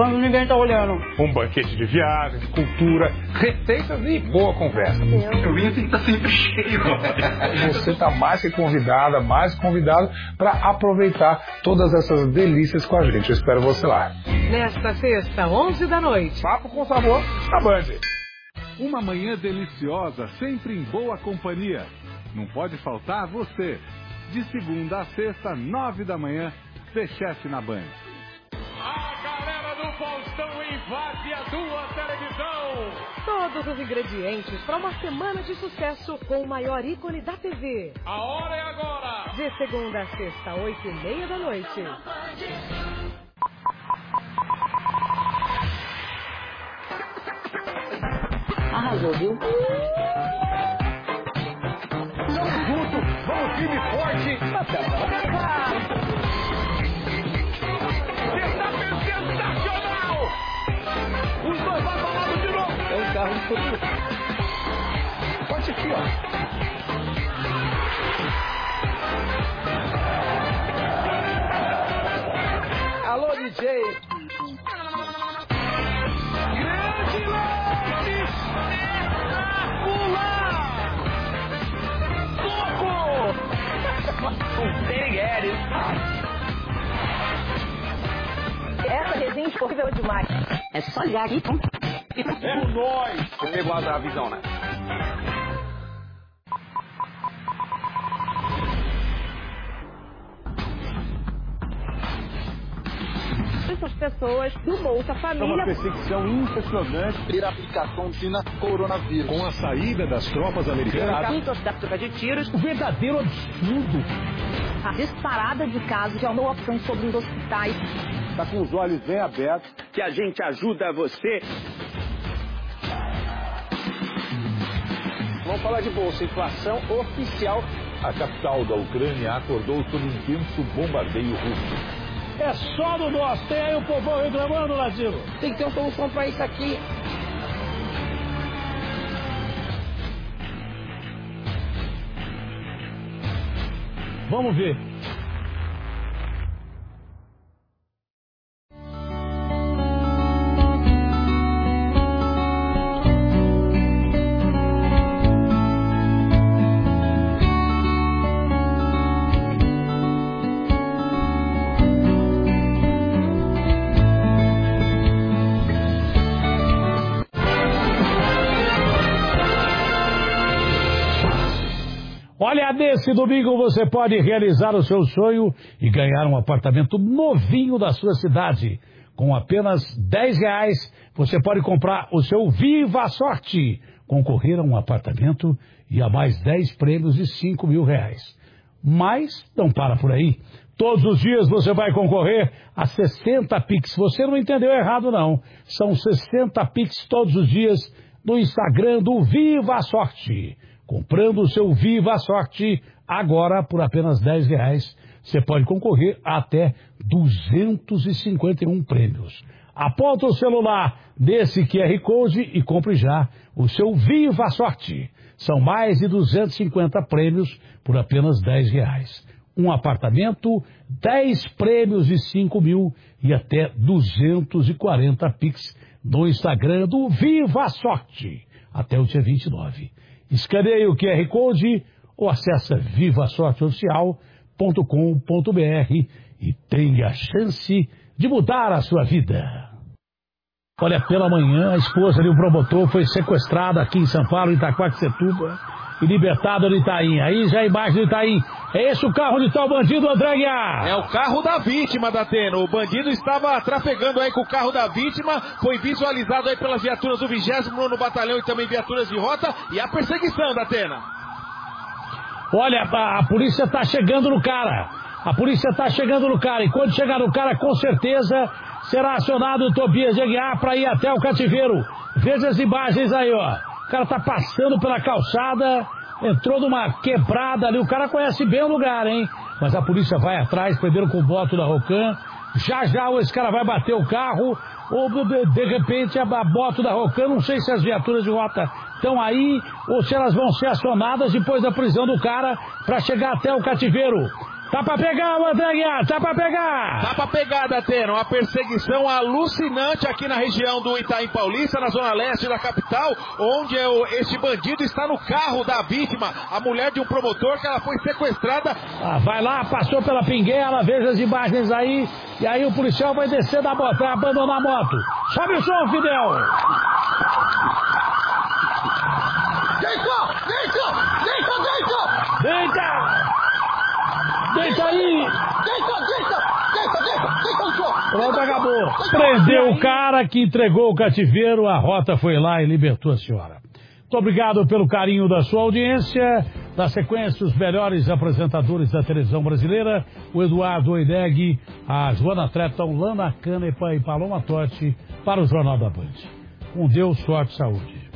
quando ninguém tá olhando. Um banquete de viagens, cultura, receitas e boa conversa. Eu vim assim que tá sempre cheio. Você tá mais que convidada, mais convidado para aproveitar todas essas delícias com a gente. Eu espero você lá. Nesta sexta, 11 da noite. Papo com sabor na Band. Uma manhã deliciosa, sempre em boa companhia. Não pode faltar você. De segunda a sexta, nove da manhã, The Chef na Band. Faustão invade a tua televisão. Todos os ingredientes para uma semana de sucesso com o maior ícone da TV. A hora é agora. De segunda a sexta, oito e meia da noite. Arrasou, viu? Tamo junto, vamos firme e forte. Futuro. Pode aqui, ó. Alô, DJ. Grande lance! Espetacular! Soco! O Perigueres. Essa resenha esportiva é demais. É só ligar aqui. É nóis! Você pegou a visão, né? Essas pessoas do Bolsa É uma Família. perseguição impressionante Ter a aplicação China coronavírus. com a saída das tropas americanas. Da troca de tiros. O verdadeiro absurdo. A disparada de casos de opções sobre os hospitais. Está com os olhos bem abertos. Que a gente ajuda você. Vamos falar de bolsa. Inflação oficial. A capital da Ucrânia acordou sob intenso bombardeio russo. É só no nosso. Tem aí o povão reclamando, Latino. Tem que ter uma solução para isso aqui. Vamos ver. Nesse domingo você pode realizar o seu sonho e ganhar um apartamento novinho da sua cidade. Com apenas 10 reais, você pode comprar o seu Viva Sorte, concorrer a um apartamento e a mais 10 prêmios de 5 mil reais. Mas não para por aí. Todos os dias você vai concorrer a 60 Pix. Você não entendeu errado, não. São 60 Pix todos os dias no Instagram do Viva Sorte. Comprando o seu Viva Sorte agora por apenas 10 reais, você pode concorrer a até 251 prêmios. Aponta o celular desse QR Code e compre já o seu Viva Sorte. São mais de 250 prêmios por apenas 10 reais. Um apartamento, 10 prêmios de 5 mil e até 240 Pix no Instagram do Viva Sorte até o dia 29. Escaneie o QR Code ou acesse vivasorteoficial.com.br e tenha a chance de mudar a sua vida. Olha, pela manhã, a esposa de um promotor foi sequestrada aqui em São Paulo, em Itaquaquecetuba, e libertada no Itaim. Aí já imagem do Itaim. É esse o carro onde está o bandido, André Guiar? É o carro da vítima, Dateno. O bandido estava trafegando aí com o carro da vítima, foi visualizado aí pelas viaturas do 29 Batalhão e também viaturas de rota, e a perseguição, Datena. Olha, a, a polícia está chegando no cara. A polícia está chegando no cara. E quando chegar no cara, com certeza será acionado o Tobias de Aguiar para ir até o cativeiro. Veja as imagens aí, ó. O cara tá passando pela calçada, entrou numa quebrada ali. O cara conhece bem o lugar, hein? Mas a polícia vai atrás, prenderam com o voto da Rocan. Já já esse cara vai bater o carro, ou de, repente a, moto da Rocan, não sei se as viaturas de rota estão aí, ou se elas vão ser acionadas depois da prisão do cara para chegar até o cativeiro. Tá pra pegar, André Guiar, tá pra pegar! Tá pra pegar, Datena. Uma perseguição alucinante aqui na região do Itaim Paulista, na zona leste da capital, onde é o- este bandido está no carro da vítima, a mulher de um promotor que ela foi sequestrada. Ah, vai lá, passou pela pinguela, veja as imagens aí, e aí o policial vai descer da moto, vai abandonar a moto. Sobe o som, Fidel! Deita! Deita! Deita, deita! Deita! Deita aí! Deita, deita! Deita, deita! Deita chão! Pronto, acabou. Prendeu o cara que entregou o cativeiro, a rota foi lá e libertou a senhora. Muito obrigado pelo carinho da sua audiência. Da sequência, os melhores apresentadores da televisão brasileira, o Eduardo Oideg, a Joana Treton, Lana Canepa e Paloma Totti, para o Jornal da Band. Com Deus, sorte e saúde.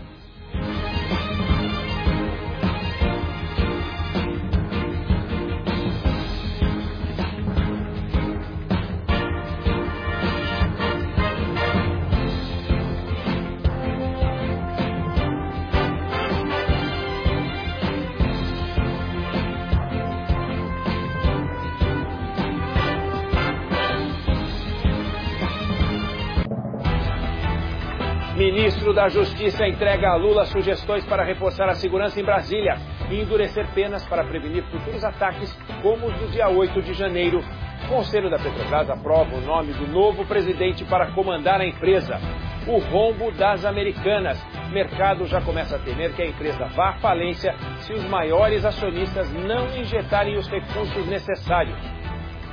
Ministro da Justiça entrega a Lula sugestões para reforçar a segurança em Brasília e endurecer penas para prevenir futuros ataques como os do dia 8 de janeiro. O Conselho da Petrobras aprova o nome do novo presidente para comandar a empresa. O rombo das americanas. O mercado já começa a temer que a empresa vá à falência se os maiores acionistas não injetarem os recursos necessários.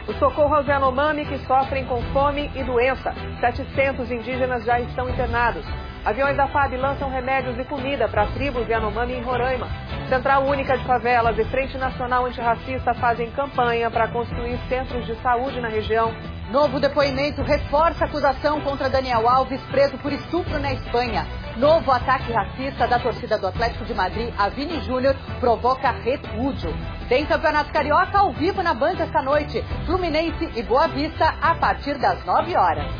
O socorro aos Yanomami que sofrem com fome e doença. 700 indígenas já estão internados. Aviões da FAB lançam remédios e comida para tribos Yanomami em Roraima. Central Única de Favelas e Frente Nacional Antirracista fazem campanha para construir centros de saúde na região. Novo depoimento reforça a acusação contra Daniel Alves, preso por estupro na Espanha. Novo ataque racista da torcida do Atlético de Madrid a Vini Júnior provoca repúdio. Tem Campeonato Carioca ao vivo na Band esta noite. Fluminense e Boa Vista a partir das 9 horas.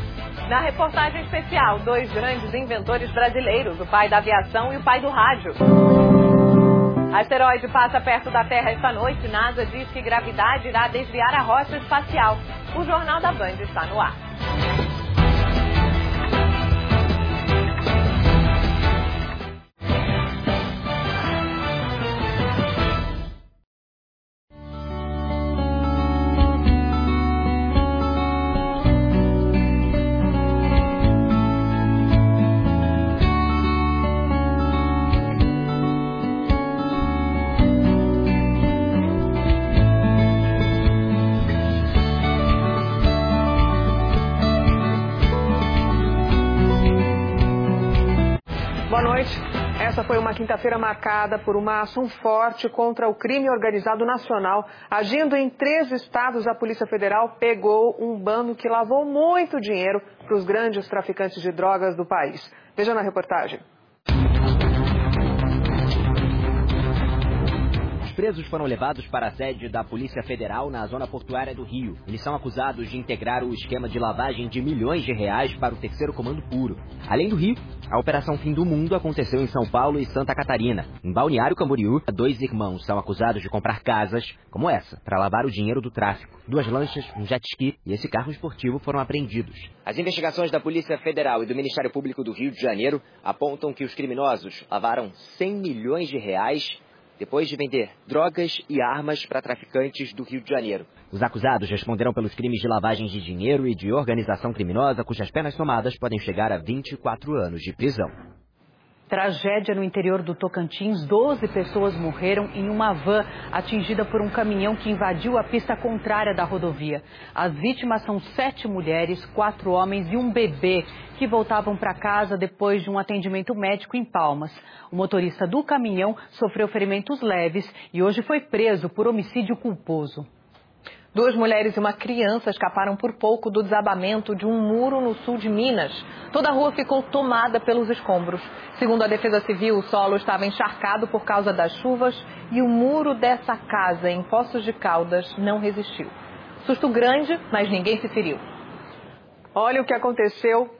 Na reportagem especial, dois grandes inventores brasileiros, o pai da aviação e o pai do rádio. Asteroide passa perto da Terra esta noite. NASA diz que gravidade irá desviar a rota espacial. O Jornal da Band está no ar. Quinta-feira marcada por uma ação forte contra o crime organizado nacional. Agindo em três estados, a Polícia Federal pegou um bando que lavou muito dinheiro para os grandes traficantes de drogas do país. Veja na reportagem. Presos foram levados para a sede da Polícia Federal na zona portuária do Rio. Eles são acusados de integrar o esquema de lavagem de milhões de reais para o terceiro comando puro. Além do Rio, a Operação Fim do Mundo aconteceu em São Paulo e Santa Catarina. Em Balneário Camboriú, dois irmãos são acusados de comprar casas, como essa, para lavar o dinheiro do tráfico. Duas lanchas, um jet ski e esse carro esportivo foram apreendidos. As investigações da Polícia Federal e do Ministério Público do Rio de Janeiro apontam que os criminosos lavaram 100 milhões de reais depois de vender drogas e armas para traficantes do Rio de Janeiro. Os acusados responderão pelos crimes de lavagem de dinheiro e de organização criminosa, cujas penas somadas podem chegar a 24 anos de prisão. Tragédia no interior do Tocantins. Doze pessoas morreram em uma van atingida por um caminhão que invadiu a pista contrária da rodovia. As vítimas são sete mulheres, quatro homens e um bebê que voltavam para casa depois de um atendimento médico em Palmas. O motorista do caminhão sofreu ferimentos leves e hoje foi preso por homicídio culposo. Duas mulheres e uma criança escaparam por pouco do desabamento de um muro no sul de Minas. Toda a rua ficou tomada pelos escombros. Segundo a Defesa Civil, o solo estava encharcado por causa das chuvas e o muro dessa casa em Poços de Caldas não resistiu. Susto grande, mas ninguém se feriu. Olha o que aconteceu.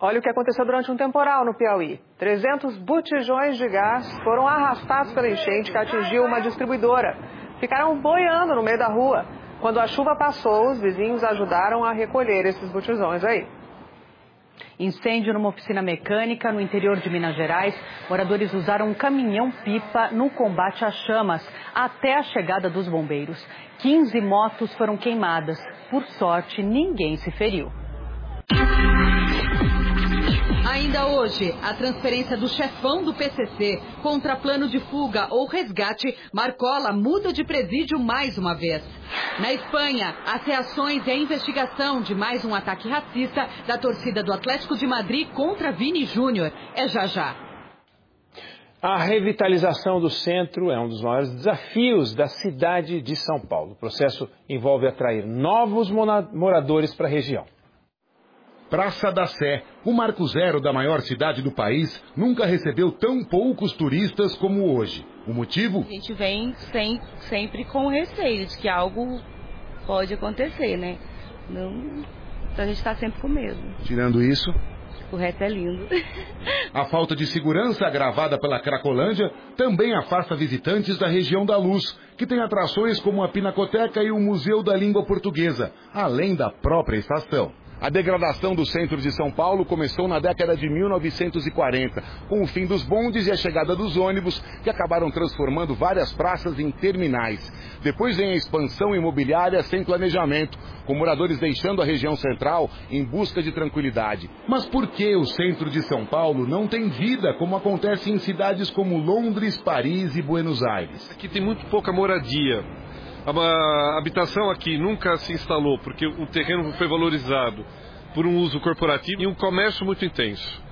Olha o que aconteceu durante um temporal no Piauí. 300 botijões de gás foram arrastados pela enchente que atingiu uma distribuidora. Ficaram boiando no meio da rua. Quando a chuva passou, os vizinhos ajudaram a recolher esses botijões aí. Incêndio numa oficina mecânica no interior de Minas Gerais. Moradores usaram um caminhão-pipa no combate às chamas até a chegada dos bombeiros. 15 motos foram queimadas. Por sorte, ninguém se feriu. Ainda hoje, a transferência do chefão do PCC contra plano de fuga ou resgate, Marcola muda de presídio mais uma vez. Na Espanha, as reações e a investigação de mais um ataque racista da torcida do Atlético de Madrid contra Vini Júnior é já já. A revitalização do centro é um dos maiores desafios da cidade de São Paulo. O processo envolve atrair novos moradores para a região. Praça da Sé, o marco zero da maior cidade do país, nunca recebeu tão poucos turistas como hoje. O motivo? A gente vem sem, sempre com receio de que algo pode acontecer, né? Não, então a gente está sempre com medo. Tirando isso? O resto é lindo. A falta de segurança agravada pela Cracolândia também afasta visitantes da região da Luz, que tem atrações como a Pinacoteca e o Museu da Língua Portuguesa, além da própria estação. A degradação do centro de São Paulo começou na década de 1940, com o fim dos bondes e a chegada dos ônibus, que acabaram transformando várias praças em terminais. Depois vem a expansão imobiliária sem planejamento, com moradores deixando a região central em busca de tranquilidade. Mas por que o centro de São Paulo não tem vida como acontece em cidades como Londres, Paris e Buenos Aires? Aqui tem muito pouca moradia a habitação aqui nunca se instalou porque o terreno foi valorizado por um uso corporativo e um comércio muito intenso.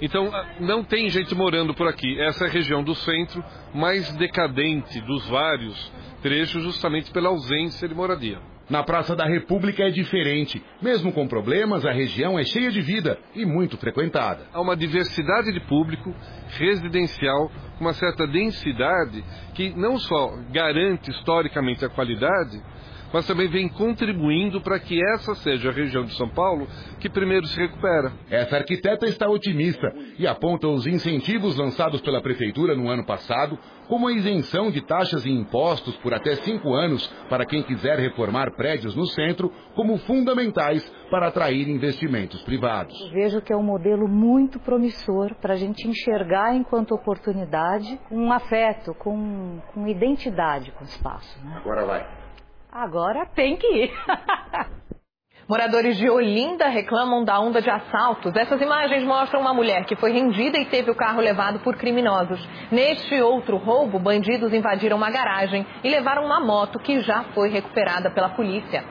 Então, não tem gente morando por aqui. Essa é a região do centro mais decadente dos vários trechos, justamente pela ausência de moradia. Na Praça da República é diferente. Mesmo com problemas, a região é cheia de vida e muito frequentada. Há uma diversidade de público residencial, uma certa densidade que não só garante historicamente a qualidade, mas também vem contribuindo para que essa seja a região de São Paulo que primeiro se recupera. Essa arquiteta está otimista e aponta os incentivos lançados pela Prefeitura no ano passado, como a isenção de taxas e impostos por até cinco anos para quem quiser reformar prédios no centro, como fundamentais para atrair investimentos privados. Eu vejo que é um modelo muito promissor para a gente enxergar enquanto oportunidade, com um afeto, com, com identidade com o espaço. Né? Agora vai. Agora tem que ir. Moradores de Olinda reclamam da onda de assaltos. Essas imagens mostram uma mulher que foi rendida e teve o carro levado por criminosos. Neste outro roubo, bandidos invadiram uma garagem e levaram uma moto que já foi recuperada pela polícia.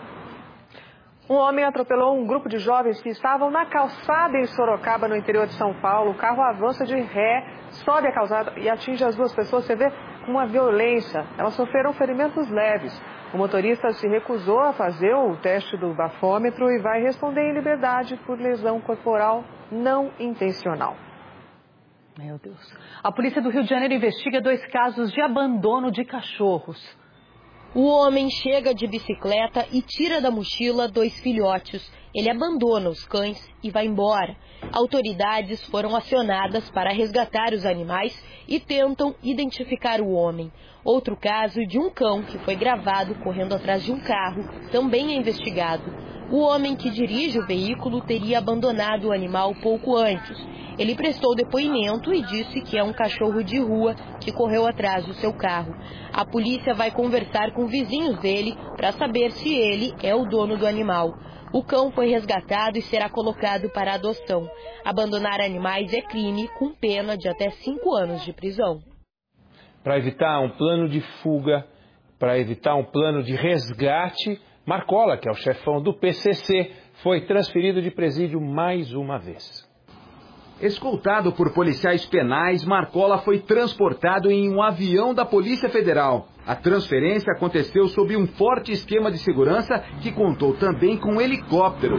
Um homem atropelou um grupo de jovens que estavam na calçada em Sorocaba, no interior de São Paulo. O carro avança de ré, sobe a calçada e atinge as duas pessoas. Você vê com uma violência. Elas sofreram ferimentos leves. O motorista se recusou a fazer o teste do bafômetro e vai responder em liberdade por lesão corporal não intencional. Meu Deus. A polícia do Rio de Janeiro investiga dois casos de abandono de cachorros. O homem chega de bicicleta e tira da mochila dois filhotes. Ele abandona os cães e vai embora. Autoridades foram acionadas para resgatar os animais e tentam identificar o homem. Outro caso de um cão que foi gravado correndo atrás de um carro também é investigado. O homem que dirige o veículo teria abandonado o animal pouco antes. Ele prestou depoimento e disse que é um cachorro de rua que correu atrás do seu carro. A polícia vai conversar com vizinhos dele para saber se ele é o dono do animal. O cão foi resgatado e será colocado para adoção. Abandonar animais é crime com pena de até cinco anos de prisão para evitar um plano de fuga, para evitar um plano de resgate, Marcola, que é o chefão do PCC, foi transferido de presídio mais uma vez. Escoltado por policiais penais, Marcola foi transportado em um avião da Polícia Federal. A transferência aconteceu sob um forte esquema de segurança que contou também com um helicóptero.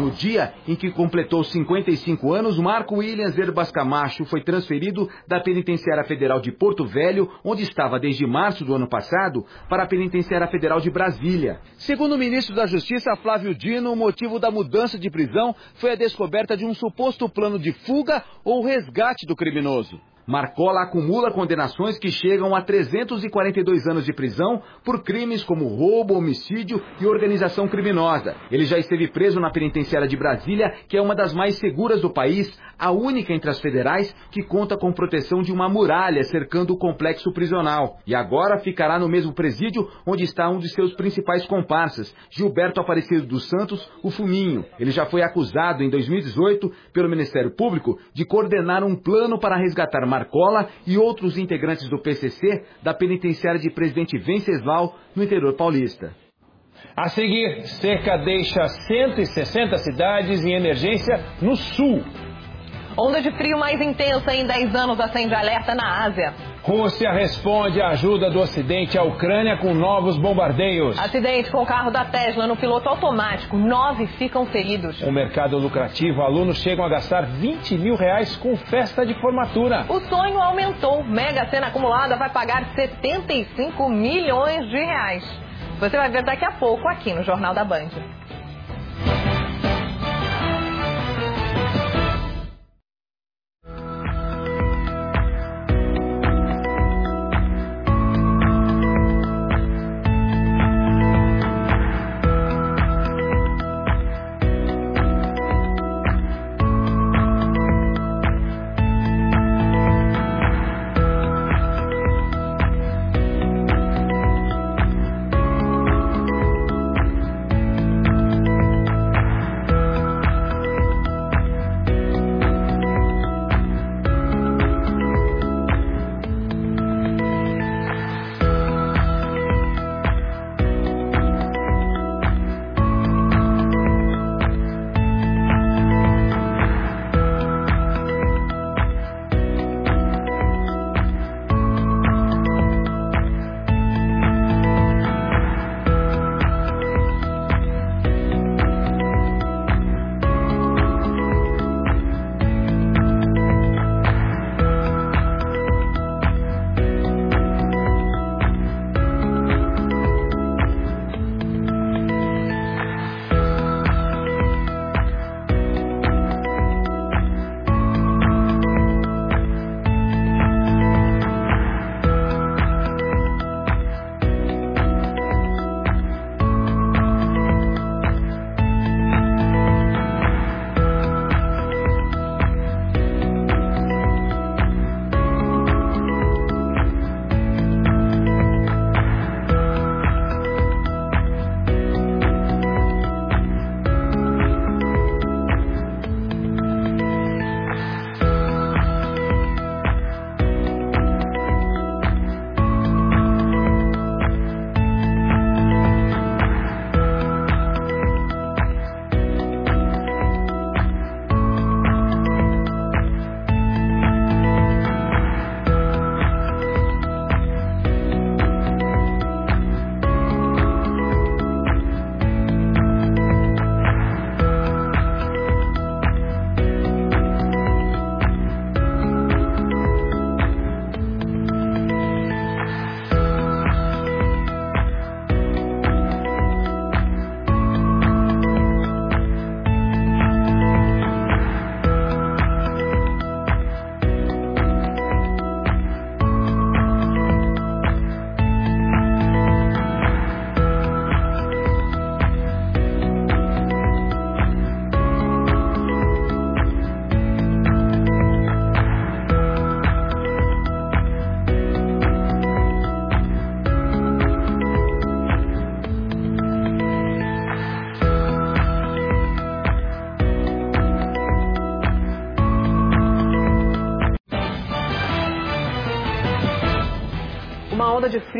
No dia em que completou 55 anos, Marco Williams Herbas Camacho foi transferido da Penitenciária Federal de Porto Velho, onde estava desde março do ano passado, para a Penitenciária Federal de Brasília. Segundo o ministro da Justiça, Flávio Dino, o motivo da mudança de prisão foi a descoberta de um suposto plano de fuga ou resgate do criminoso. Marcola acumula condenações que chegam a 342 anos de prisão por crimes como roubo, homicídio e organização criminosa. Ele já esteve preso na penitenciária de Brasília, que é uma das mais seguras do país, a única entre as federais que conta com proteção de uma muralha cercando o complexo prisional. E agora ficará no mesmo presídio onde está um de seus principais comparsas, Gilberto Aparecido dos Santos, o Fuminho. Ele já foi acusado em 2018 pelo Ministério Público de coordenar um plano para resgatar Marcola e outros integrantes do PCC da penitenciária de Presidente Venceslau, no interior paulista. A seguir, seca deixa 160 cidades em emergência no sul. Onda de frio mais intensa em 10 anos acende alerta na Ásia. Rússia responde à ajuda do Ocidente à Ucrânia com novos bombardeios. Acidente com o carro da Tesla no piloto automático. Nove ficam feridos. O mercado lucrativo, alunos chegam a gastar 20 mil reais com festa de formatura. O sonho aumentou. Mega Sena acumulada vai pagar 75 milhões de reais. Você vai ver daqui a pouco aqui no Jornal da Band.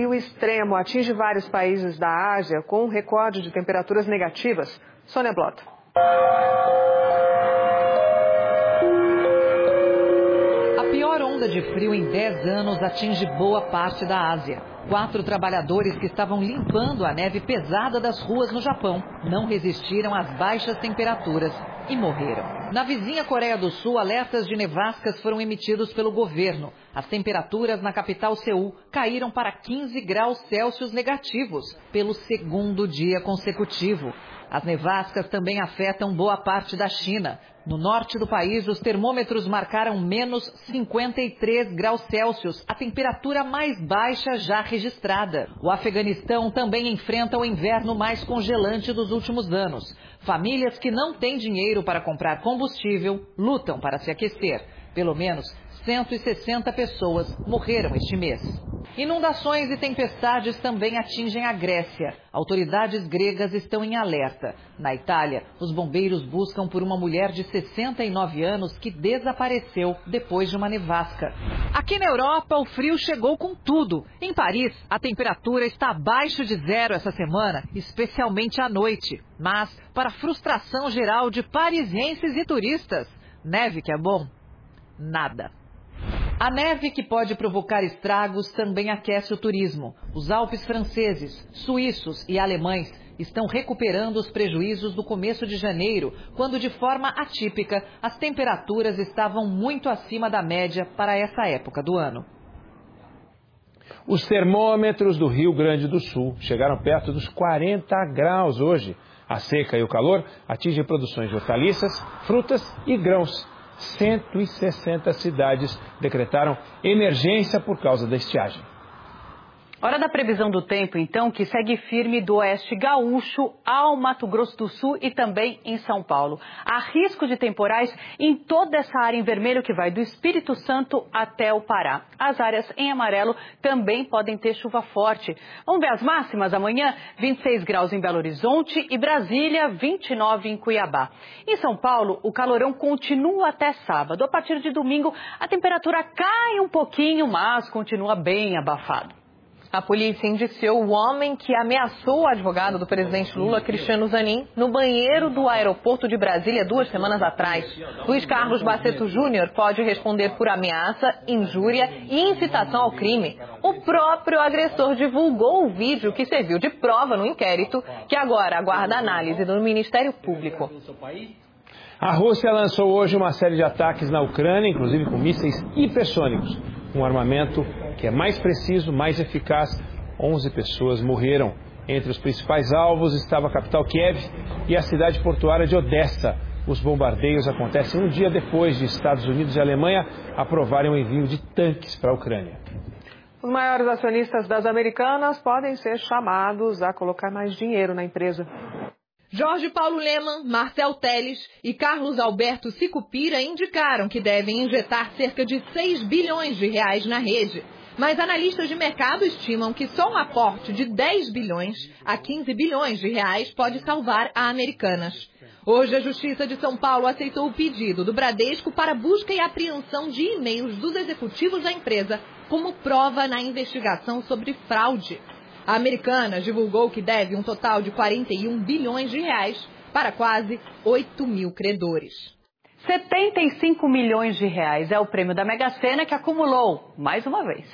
Frio extremo atinge vários países da Ásia com um recorde de temperaturas negativas. Sônia Blota. A pior onda de frio em 10 anos atinge boa parte da Ásia. Quatro trabalhadores que estavam limpando a neve pesada das ruas no Japão não resistiram às baixas temperaturas e morreram. Na vizinha Coreia do Sul, alertas de nevascas foram emitidos pelo governo. As temperaturas na capital Seul caíram para 15 graus Celsius negativos pelo segundo dia consecutivo. As nevascas também afetam boa parte da China. No norte do país, os termômetros marcaram menos 53 graus Celsius, a temperatura mais baixa já registrada. O Afeganistão também enfrenta o inverno mais congelante dos últimos anos. Famílias que não têm dinheiro para comprar combustível lutam para se aquecer. Pelo menos 160 pessoas morreram este mês. Inundações e tempestades também atingem a Grécia. Autoridades gregas estão em alerta. Na Itália, os bombeiros buscam por uma mulher de 69 anos que desapareceu depois de uma nevasca. Aqui na Europa, o frio chegou com tudo. Em Paris, a temperatura está abaixo de zero essa semana, especialmente à noite. Mas, para frustração geral de parisienses e turistas, neve que é bom? Nada. A neve que pode provocar estragos também aquece o turismo. Os Alpes franceses, suíços e alemães estão recuperando os prejuízos do começo de janeiro, quando de forma atípica as temperaturas estavam muito acima da média para essa época do ano. Os termômetros do Rio Grande do Sul chegaram perto dos 40 graus hoje. A seca e o calor atingem produções de hortaliças, frutas e grãos. 160 cidades decretaram emergência por causa da estiagem. Hora da previsão do tempo, então, que segue firme do oeste gaúcho ao Mato Grosso do Sul e também em São Paulo. Há risco de temporais em toda essa área em vermelho que vai do Espírito Santo até o Pará. As áreas em amarelo também podem ter chuva forte. Vamos ver as máximas amanhã? 26 graus em Belo Horizonte e Brasília, 29 em Cuiabá. Em São Paulo, o calorão continua até sábado. A partir de domingo, a temperatura cai um pouquinho, mas continua bem abafado. A polícia indiciou o homem que ameaçou o advogado do presidente Lula, Cristiano Zanin, no banheiro do aeroporto de Brasília duas semanas atrás. Luiz Carlos Baceto Júnior pode responder por ameaça, injúria e incitação ao crime. O próprio agressor divulgou o vídeo que serviu de prova no inquérito, que agora aguarda análise do Ministério Público. A Rússia lançou hoje uma série de ataques na Ucrânia, inclusive com mísseis hipersônicos, um armamento que é mais preciso, mais eficaz. 11 pessoas morreram. Entre os principais alvos estava a capital Kiev e a cidade portuária de Odessa. Os bombardeios acontecem um dia depois de Estados Unidos e Alemanha aprovarem o envio de tanques para a Ucrânia. Os maiores acionistas das americanas podem ser chamados a colocar mais dinheiro na empresa. Jorge Paulo Leman, Marcel Teles e Carlos Alberto Sicupira indicaram que devem injetar cerca de 6 bilhões de reais na rede. Mas analistas de mercado estimam que só um aporte de 10 bilhões a 15 bilhões de reais pode salvar a Americanas. Hoje, a Justiça de São Paulo aceitou o pedido do Bradesco para busca e apreensão de e-mails dos executivos da empresa como prova na investigação sobre fraude. A Americanas divulgou que deve um total de 41 bilhões de reais para quase 8 mil credores. 75 milhões de reais é o prêmio da Mega Sena que acumulou mais uma vez.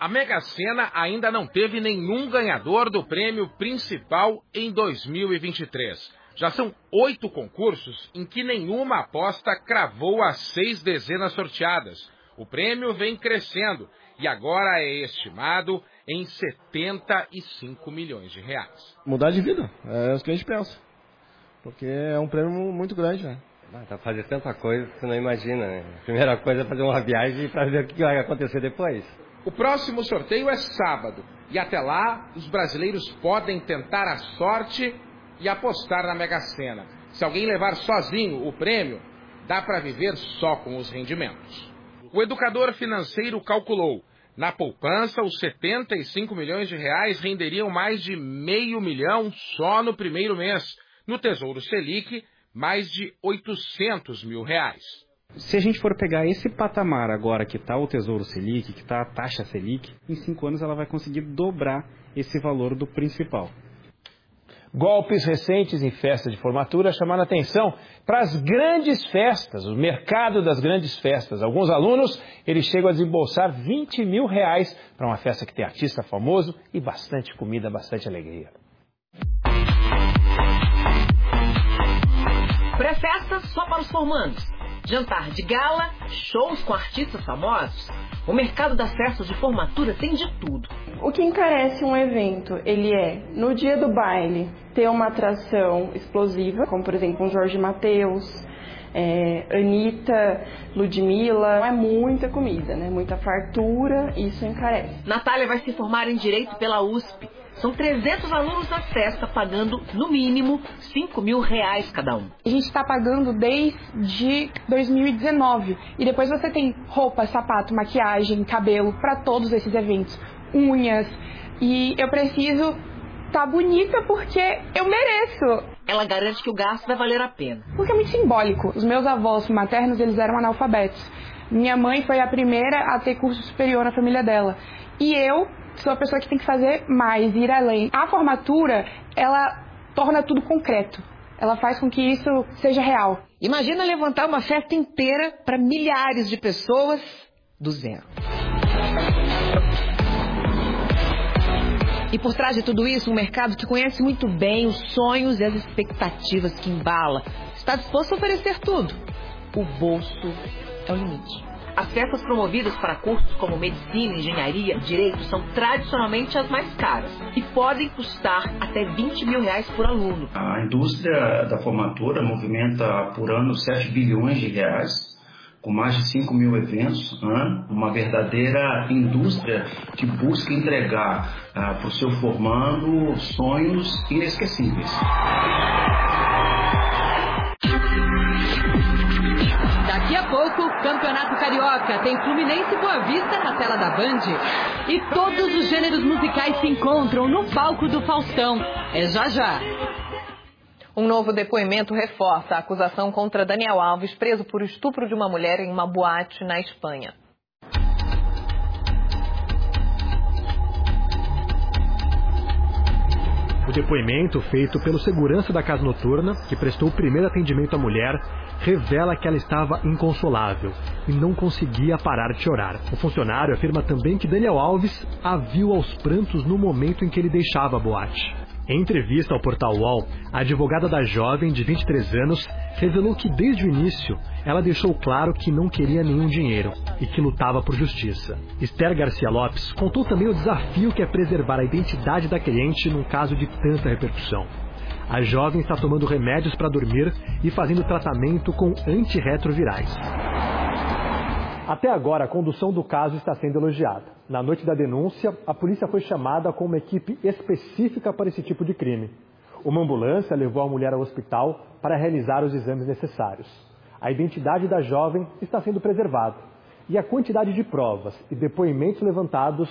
A Mega Sena ainda não teve nenhum ganhador do prêmio principal em 2023. Já são oito concursos em que nenhuma aposta cravou as seis dezenas sorteadas. O prêmio vem crescendo e agora é estimado em 75 milhões de reais. Mudar de vida, é o que a gente pensa. Porque é um prêmio muito grande, né? Ah, tá fazer tanta coisa que você não imagina, né? A primeira coisa é fazer uma viagem para ver o que vai acontecer depois. O próximo sorteio é sábado e até lá os brasileiros podem tentar a sorte e apostar na Mega Sena. Se alguém levar sozinho o prêmio, dá para viver só com os rendimentos. O educador financeiro calculou na poupança, os 75 milhões de reais renderiam mais de meio milhão só no primeiro mês. No Tesouro Selic, mais de 800 mil reais. Se a gente for pegar esse patamar agora que está o Tesouro Selic, que está a taxa Selic, em cinco anos ela vai conseguir dobrar esse valor do principal. Golpes recentes em festa de formatura chamaram atenção para as grandes festas, o mercado das grandes festas. Alguns alunos, eles chegam a desembolsar 20 mil reais para uma festa que tem artista famoso e bastante comida, bastante alegria. Pré-festa só para os formandos. Jantar de gala, shows com artistas famosos. O mercado das festas de formatura tem de tudo. O que encarece um evento, ele é, no dia do baile, ter uma atração explosiva, como por exemplo um Jorge Mateus, é, Anitta, Ludmilla. É muita comida, né? Muita fartura, isso encarece. Natália vai se formar em Direito pela USP. São 300 alunos na festa, pagando no mínimo 5 mil reais cada um. A gente está pagando desde 2019. E depois você tem roupa, sapato, maquiagem, cabelo para todos esses eventos, unhas. E eu preciso estar tá bonita porque eu mereço. Ela garante que o gasto vai valer a pena. Porque é muito simbólico. Os meus avós maternos, eles eram analfabetos. Minha mãe foi a primeira a ter curso superior na família dela. E eu sou a pessoa que tem que fazer mais, ir além. A formatura, ela torna tudo concreto. Ela faz com que isso seja real. Imagina levantar uma festa inteira para milhares de pessoas do zero. E por trás de tudo isso, um mercado que conhece muito bem os sonhos e as expectativas que embala. Está disposto a oferecer tudo. O bolso é o limite. As festas promovidas para cursos como medicina, engenharia, direito são tradicionalmente as mais caras e podem custar até 20 mil reais por aluno. A indústria da formatura movimenta por ano 7 bilhões de reais com mais de 5 mil eventos, né? uma verdadeira indústria que busca entregar ah, para o seu formando sonhos inesquecíveis. Daqui a pouco, Campeonato Carioca tem Fluminense e Boa Vista na tela da Band. E todos os gêneros musicais se encontram no palco do Faustão. É já já. Um novo depoimento reforça a acusação contra Daniel Alves, preso por estupro de uma mulher em uma boate na Espanha. O depoimento feito pelo segurança da casa noturna, que prestou o primeiro atendimento à mulher, revela que ela estava inconsolável e não conseguia parar de chorar. O funcionário afirma também que Daniel Alves a viu aos prantos no momento em que ele deixava a boate. Em entrevista ao portal UOL, a advogada da jovem, de 23 anos, revelou que desde o início ela deixou claro que não queria nenhum dinheiro e que lutava por justiça. Esther Garcia Lopes contou também o desafio que é preservar a identidade da cliente num caso de tanta repercussão. A jovem está tomando remédios para dormir e fazendo tratamento com antirretrovirais. Até agora, a condução do caso está sendo elogiada. Na noite da denúncia, a polícia foi chamada com uma equipe específica para esse tipo de crime. Uma ambulância levou a mulher ao hospital para realizar os exames necessários. A identidade da jovem está sendo preservada e a quantidade de provas e depoimentos levantados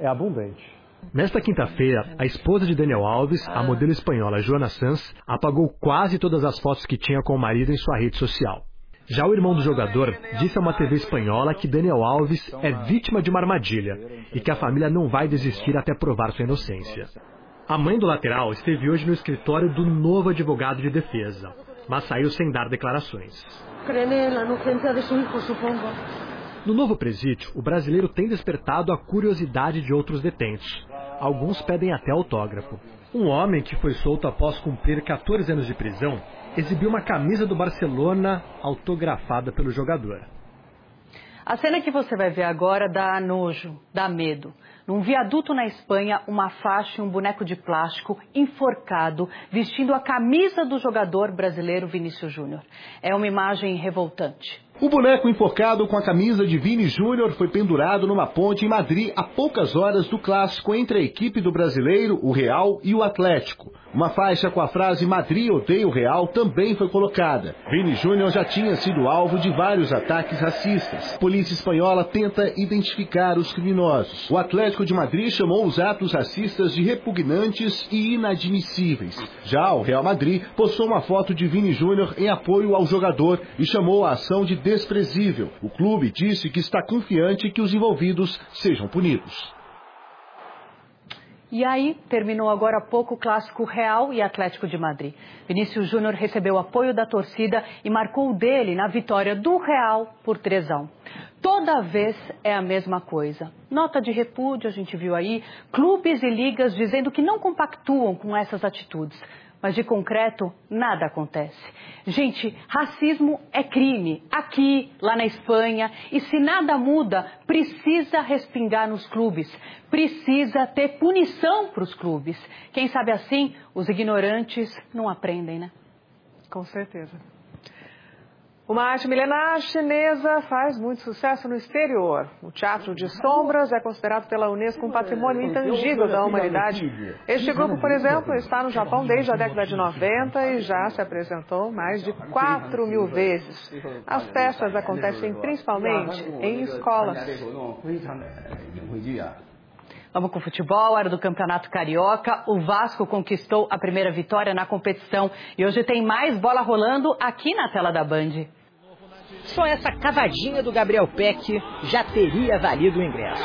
é abundante. Nesta quinta-feira, a esposa de Daniel Alves, a modelo espanhola Joana Sanz, apagou quase todas as fotos que tinha com o marido em sua rede social. Já o irmão do jogador disse a uma TV espanhola que Daniel Alves é vítima de uma armadilha e que a família não vai desistir até provar sua inocência. A mãe do lateral esteve hoje no escritório do novo advogado de defesa, mas saiu sem dar declarações. No novo presídio, o brasileiro tem despertado a curiosidade de outros detentos. Alguns pedem até autógrafo. Um homem que foi solto após cumprir 14 anos de prisão exibiu uma camisa do Barcelona autografada pelo jogador. A cena que você vai ver agora dá nojo, dá medo. Num viaduto na Espanha, uma faixa e um boneco de plástico enforcado, vestindo a camisa do jogador brasileiro Vinícius Júnior. É uma imagem revoltante. O boneco enforcado com a camisa de Vini Júnior foi pendurado numa ponte em Madrid a poucas horas do clássico entre a equipe do brasileiro, o Real, e o Atlético. Uma faixa com a frase Madrid odeia o Real também foi colocada. Vini Júnior já tinha sido alvo de vários ataques racistas. A polícia espanhola tenta identificar os criminosos. O Atlético de Madrid chamou os atos racistas de repugnantes e inadmissíveis. Já o Real Madrid postou uma foto de Vini Júnior em apoio ao jogador e chamou a ação de desprezível. O clube disse que está confiante que os envolvidos sejam punidos. E aí, terminou agora há pouco o clássico Real e Atlético de Madrid. Vinícius Júnior recebeu apoio da torcida e marcou o dele na vitória do Real por 3 a 1. Toda vez é a mesma coisa. Nota de repúdio, a gente viu aí, clubes e ligas dizendo que não compactuam com essas atitudes. Mas de concreto nada acontece. Gente, racismo é crime, aqui, lá na Espanha, e se nada muda, precisa respingar nos clubes, precisa ter punição para os clubes. Quem sabe assim, os ignorantes não aprendem, né? Com certeza. Uma arte milenar chinesa faz muito sucesso no exterior. O Teatro de Sombras é considerado pela Unesco um patrimônio intangível da humanidade. Este grupo, por exemplo, está no Japão desde a década de 90 e já se apresentou mais de 4 mil vezes. As peças acontecem principalmente em escolas. Vamos com o futebol, era do Campeonato Carioca. O Vasco conquistou a primeira vitória na competição e hoje tem mais bola rolando aqui na tela da Band. Só essa cavadinha do Gabriel Peck já teria valido o ingresso.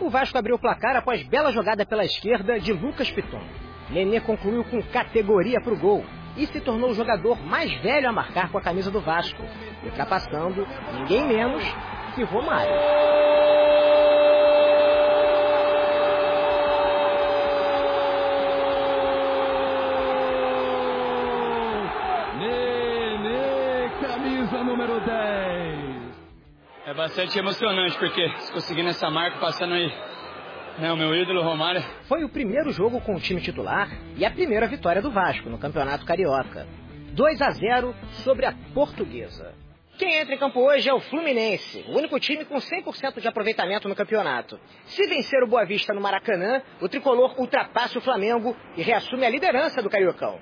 O Vasco abriu o placar após bela jogada pela esquerda de Lucas Piton. Nenê concluiu com categoria para o gol e se tornou o jogador mais velho a marcar com a camisa do Vasco, ultrapassando ninguém menos que Romário. Nenê, camisa número 10. É bastante emocionante porque se conseguindo essa marca passando aí né, o meu ídolo Romário. Foi o primeiro jogo com o time titular e a primeira vitória do Vasco no Campeonato Carioca. 2 a 0 sobre a Portuguesa. Quem entra em campo hoje é o Fluminense, o único time com 100% de aproveitamento no campeonato. Se vencer o Boa Vista no Maracanã, o tricolor ultrapassa o Flamengo e reassume a liderança do Cariocão.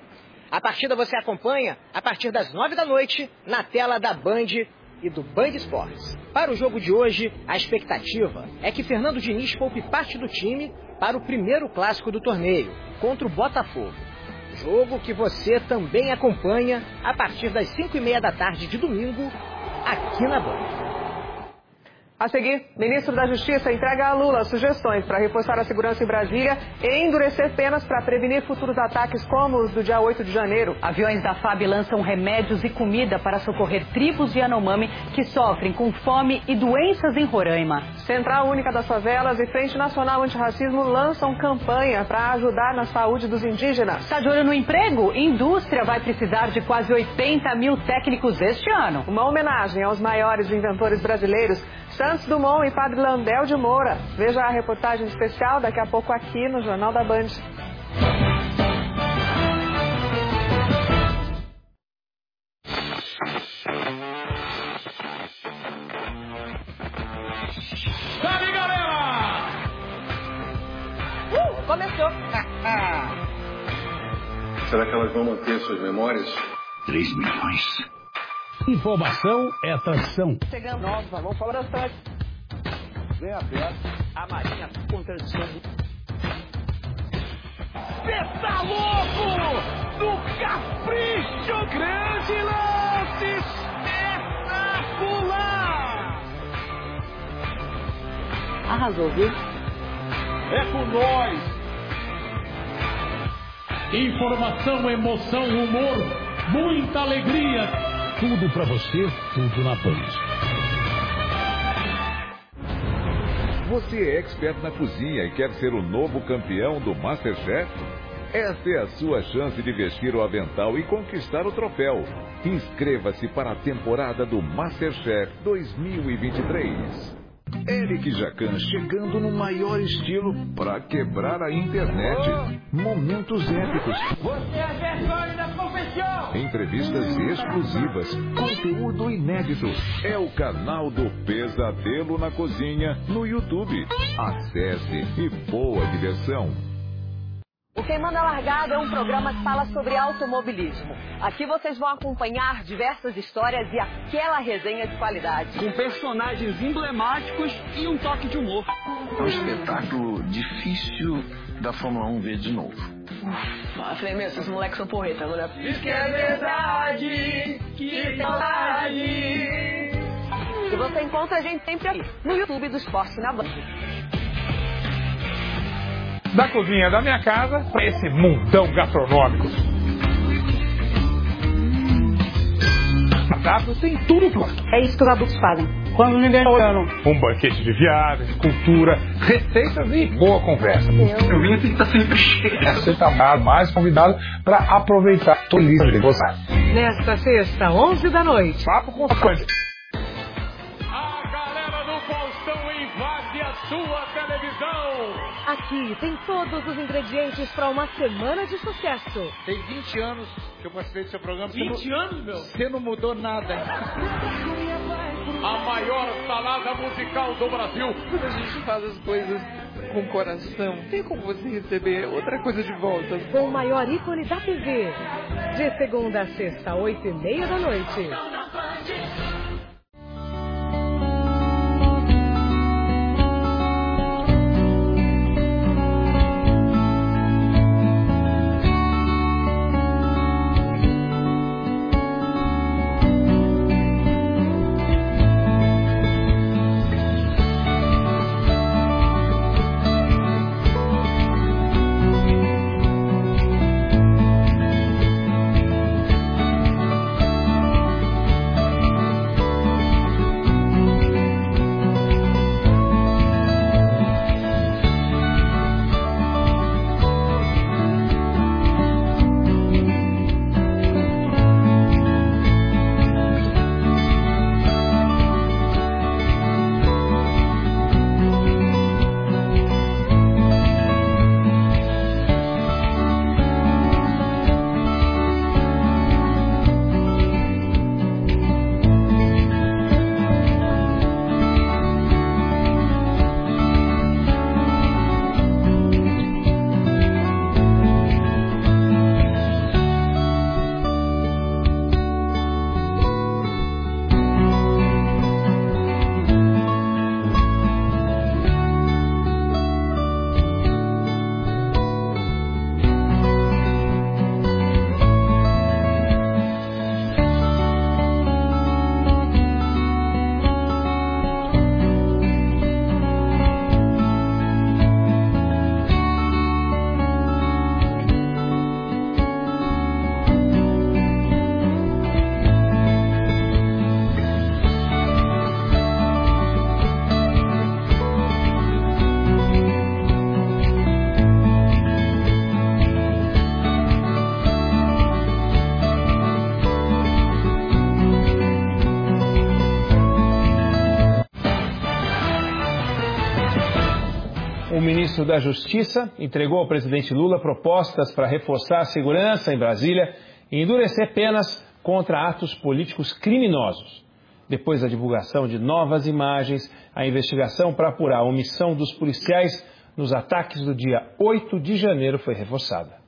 A partida você acompanha a partir das 9 da noite na tela da Band e do Band Esportes. Para o jogo de hoje, a expectativa é que Fernando Diniz poupe parte do time para o primeiro clássico do torneio, contra o Botafogo. Jogo que você também acompanha a partir das 5 e meia da tarde de domingo, aqui na Band. A seguir, ministro da Justiça entrega a Lula sugestões para reforçar a segurança em Brasília e endurecer penas para prevenir futuros ataques como os do dia 8 de janeiro. Aviões da FAB lançam remédios e comida para socorrer tribos de Yanomami que sofrem com fome e doenças em Roraima. Central Única das Favelas e Frente Nacional Antirracismo lançam campanha para ajudar na saúde dos indígenas. Está de olho no emprego? Indústria vai precisar de quase 80 mil técnicos este ano. Uma homenagem aos maiores inventores brasileiros. Santos Dumont e Padre Landel de Moura. Veja a reportagem especial daqui a pouco aqui no Jornal da Band. Sabe, galera! Uh, começou! Será que elas vão manter suas memórias? 3 milhões. Informação é tradição. Chegando novos, vamos para bastante. Bem aberto. A Marinha contradição. Você tá louco? Do Capricho! Grande lance! Espetacular! Arrasou, viu? É com nós! Informação, emoção, humor, muita alegria. Tudo pra você, tudo na Band. Você é expert na cozinha e quer ser o novo campeão do Masterchef? Esta é a sua chance de vestir o avental e conquistar o troféu. Inscreva-se para a temporada do Masterchef 2023. Eric Jacan chegando no maior estilo para quebrar a internet. Momentos épicos. Você é vergonha! Entrevistas exclusivas, conteúdo inédito. É o canal do Pesadelo na Cozinha no YouTube. Acesse e boa diversão. O Quem Manda Largada é um programa que fala sobre automobilismo. Aqui vocês vão acompanhar diversas histórias e aquela resenha de qualidade. Com personagens emblemáticos e um toque de humor. É um espetáculo difícil da Fórmula 1 ver de novo. Ah, falei, meu, esses moleques são porreta, agora. Diz que é verdade, que saudade. E você encontra a gente sempre aqui, no YouTube do Esporte na Band. Da cozinha da minha casa para esse mundão gastronômico. Cardápio tem tudo pronto. É isso que os adultos fazem. Quando ninguém está olhando. Um banquete de viagens, cultura, receitas e boa conversa. Eu, Eu vim aqui que está sempre cheio. Você está mais convidado para aproveitar. Estou livre de gozar. Nesta sexta, 11 da noite. Papo com coisa. Sua televisão. Aqui tem todos os ingredientes para uma semana de sucesso. Tem 20 anos que eu participei do seu programa. 20 não, anos, meu? Você não mudou nada. A maior salada musical do Brasil. Quando a gente faz as coisas com coração, tem como você receber outra coisa de volta. Com o maior ícone da TV. De segunda a sexta, oito e meia da noite. Ministro da Justiça entregou ao presidente Lula propostas para reforçar a segurança em Brasília e endurecer penas contra atos políticos criminosos. Depois da divulgação de novas imagens, a investigação para apurar a omissão dos policiais nos ataques do dia 8 de janeiro foi reforçada.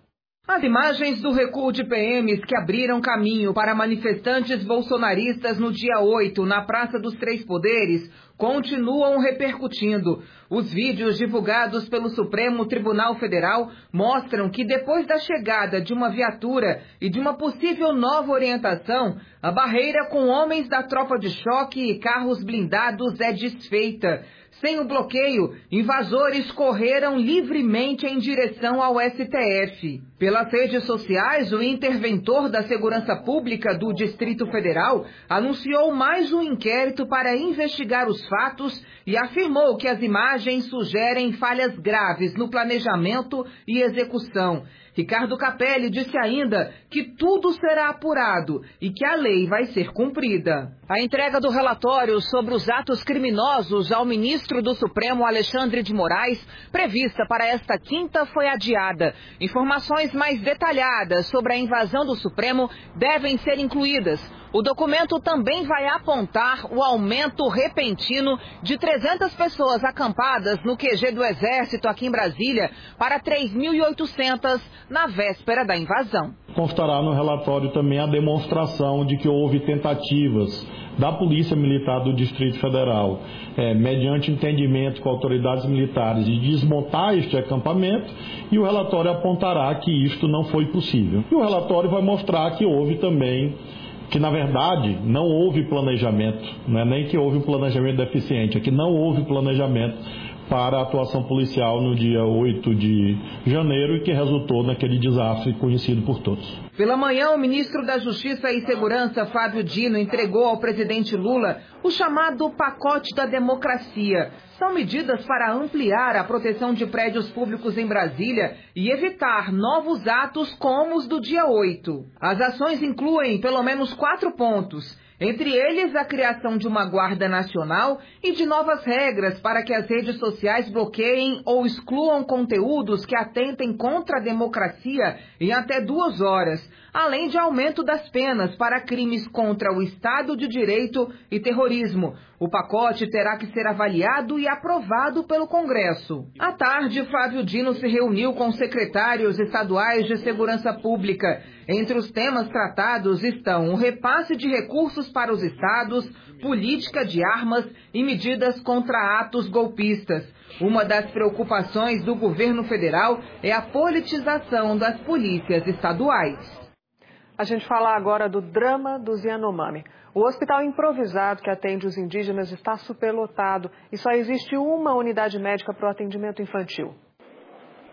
As imagens do recuo de PMs que abriram caminho para manifestantes bolsonaristas no dia 8 na Praça dos Três Poderes continuam repercutindo. Os vídeos divulgados pelo Supremo Tribunal Federal mostram que depois da chegada de uma viatura e de uma possível nova orientação, a barreira com homens da tropa de choque e carros blindados é desfeita. Sem o bloqueio, invasores correram livremente em direção ao STF. Pelas redes sociais, o interventor da Segurança Pública do Distrito Federal anunciou mais um inquérito para investigar os fatos e afirmou que as imagens sugerem falhas graves no planejamento e execução. Ricardo Capelli disse ainda que tudo será apurado e que a lei vai ser cumprida. A entrega do relatório sobre os atos criminosos ao ministro do Supremo Alexandre de Moraes, prevista para esta quinta, foi adiada. Informações mais detalhadas sobre a invasão do Supremo devem ser incluídas. O documento também vai apontar o aumento repentino de 300 pessoas acampadas no QG do Exército aqui em Brasília para 3.800 na véspera da invasão. Constará no relatório também a demonstração de que houve tentativas da Polícia Militar do Distrito Federal, é, mediante entendimento com autoridades militares, de desmontar este acampamento, e o relatório apontará que isto não foi possível. E o relatório vai mostrar que houve também que na verdade não houve planejamento, não é nem que houve um planejamento deficiente, é que não houve planejamento para a atuação policial no dia 8 de janeiro e que resultou naquele desastre conhecido por todos. Pela manhã, o ministro da Justiça e Segurança, Fábio Dino, entregou ao presidente Lula o chamado pacote da democracia. São medidas para ampliar a proteção de prédios públicos em Brasília e evitar novos atos como os do dia 8. As ações incluem pelo menos quatro pontos entre eles, a criação de uma Guarda Nacional e de novas regras para que as redes sociais bloqueiem ou excluam conteúdos que atentem contra a democracia em até duas horas, além de aumento das penas para crimes contra o Estado de Direito e terrorismo. O pacote terá que ser avaliado e aprovado pelo Congresso. À tarde, Flávio Dino se reuniu com secretários estaduais de segurança pública. Entre os temas tratados estão o repasse de recursos para os estados, política de armas e medidas contra atos golpistas. Uma das preocupações do governo federal é a politização das polícias estaduais. A gente fala agora do drama dos Yanomami. O hospital improvisado que atende os indígenas está superlotado e só existe uma unidade médica para o atendimento infantil.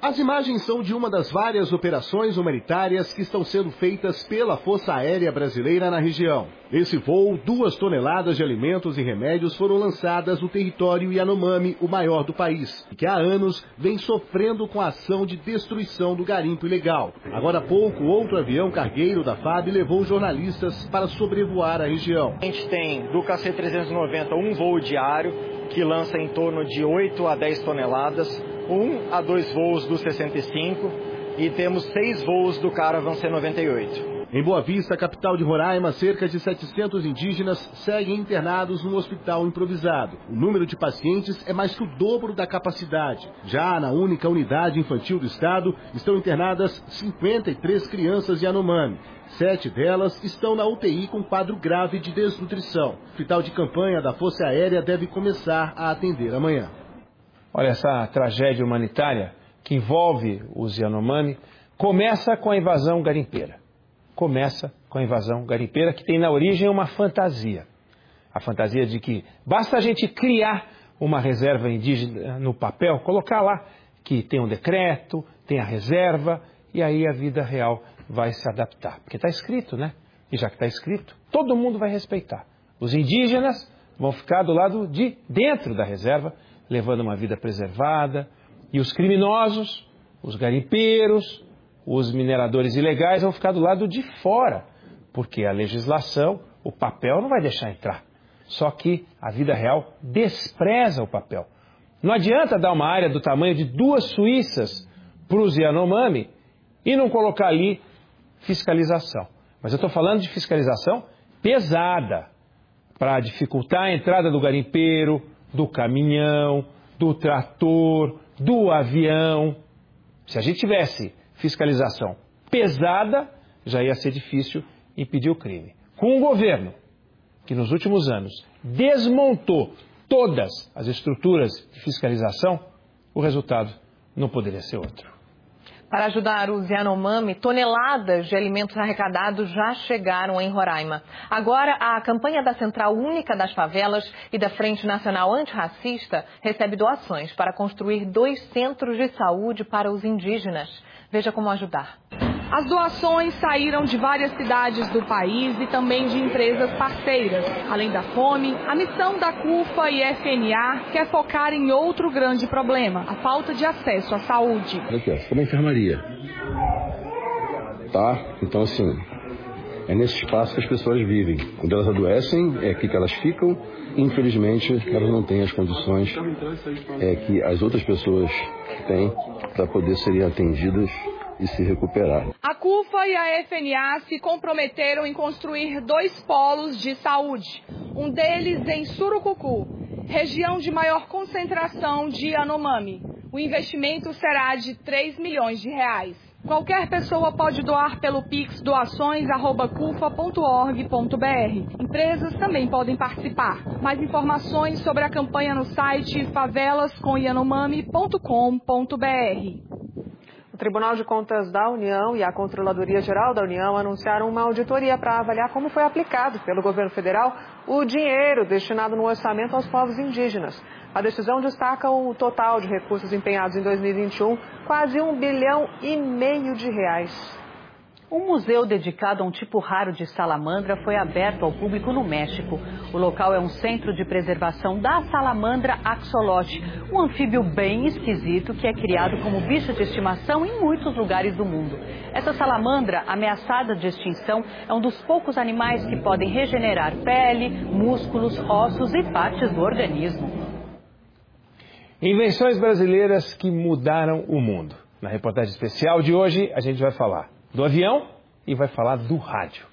As imagens são de uma das várias operações humanitárias que estão sendo feitas pela Força Aérea Brasileira na região. Nesse voo, duas toneladas de alimentos e remédios foram lançadas no território Yanomami, o maior do país, que há anos vem sofrendo com a ação de destruição do garimpo ilegal. Agora há pouco, outro avião cargueiro da FAB levou jornalistas para sobrevoar a região. A gente tem do KC-390 um voo diário que lança em torno de 8 a 10 toneladas um a dois voos do 65 e temos seis voos do Caravan C98. Em Boa Vista, capital de Roraima, cerca de 700 indígenas seguem internados num hospital improvisado. O número de pacientes é mais que o dobro da capacidade. Já na única unidade infantil do estado, estão internadas 53 crianças de Anomami. Sete delas estão na UTI com quadro grave de desnutrição. O hospital de campanha da Força Aérea deve começar a atender amanhã. Olha, essa tragédia humanitária que envolve os Yanomami começa com a invasão garimpeira. Começa com a invasão garimpeira que tem na origem uma fantasia. A fantasia de que basta a gente criar uma reserva indígena no papel, colocar lá que tem um decreto, tem a reserva, e aí a vida real vai se adaptar. Porque está escrito, né? E já que está escrito, todo mundo vai respeitar. Os indígenas vão ficar do lado de dentro da reserva levando uma vida preservada, e os criminosos, os garimpeiros, os mineradores ilegais vão ficar do lado de fora, porque a legislação, o papel não vai deixar entrar. Só que a vida real despreza o papel. Não adianta dar uma área do tamanho de duas Suíças para os Yanomami e não colocar ali fiscalização. Mas eu estou falando de fiscalização pesada para dificultar a entrada do garimpeiro, do caminhão, do trator, do avião. Se a gente tivesse fiscalização pesada, já ia ser difícil impedir o crime. Com um governo que nos últimos anos desmontou todas as estruturas de fiscalização, o resultado não poderia ser outro. Para ajudar os Yanomami, toneladas de alimentos arrecadados já chegaram em Roraima. Agora, a campanha da Central Única das Favelas e da Frente Nacional Antirracista recebe doações para construir dois centros de saúde para os indígenas. Veja como ajudar. As doações saíram de várias cidades do país e também de empresas parceiras. Além da fome, a missão da CUFA e FNA quer focar em outro grande problema, a falta de acesso à saúde. Aqui, ó, uma enfermaria. Tá? Então, assim, é nesse espaço que as pessoas vivem. Quando elas adoecem, é aqui que elas ficam. Infelizmente, elas não têm as condições é, que as outras pessoas têm para poder serem atendidas e se recuperar. A CUFA e a FNA se comprometeram em construir dois polos de saúde. Um deles em Surucucu, região de maior concentração de Yanomami. O investimento será de 3 milhões de reais. Qualquer pessoa pode doar pelo Pix doações@cufa.org.br. Empresas também podem participar. Mais informações sobre a campanha no site favelascomyanomami.com.br. O Tribunal de Contas da União e a Controladoria Geral da União anunciaram uma auditoria para avaliar como foi aplicado pelo governo federal o dinheiro destinado no orçamento aos povos indígenas. A decisão destaca o total de recursos empenhados em 2021, quase um bilhão e meio de reais. Um museu dedicado a um tipo raro de salamandra foi aberto ao público no México. O local é um centro de preservação da salamandra axolote, um anfíbio bem esquisito que é criado como bicho de estimação em muitos lugares do mundo. Essa salamandra, ameaçada de extinção, é um dos poucos animais que podem regenerar pele, músculos, ossos e partes do organismo. Invenções brasileiras que mudaram o mundo. Na reportagem especial de hoje, a gente vai falar do avião e vai falar do rádio.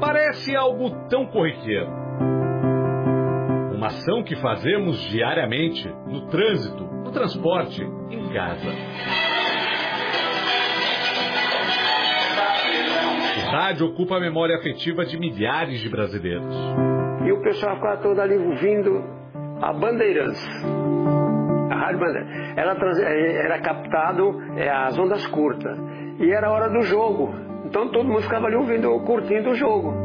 Parece algo tão corriqueiro. Uma ação que fazemos diariamente no trânsito, no transporte, em casa. Rádio ocupa a memória afetiva de milhares de brasileiros. E o pessoal ficava todo ali ouvindo a Bandeirantes. A Rádio Bandeirantes. Ela era captado é, as ondas curtas. E era a hora do jogo. Então todo mundo ficava ali ouvindo, curtindo o jogo.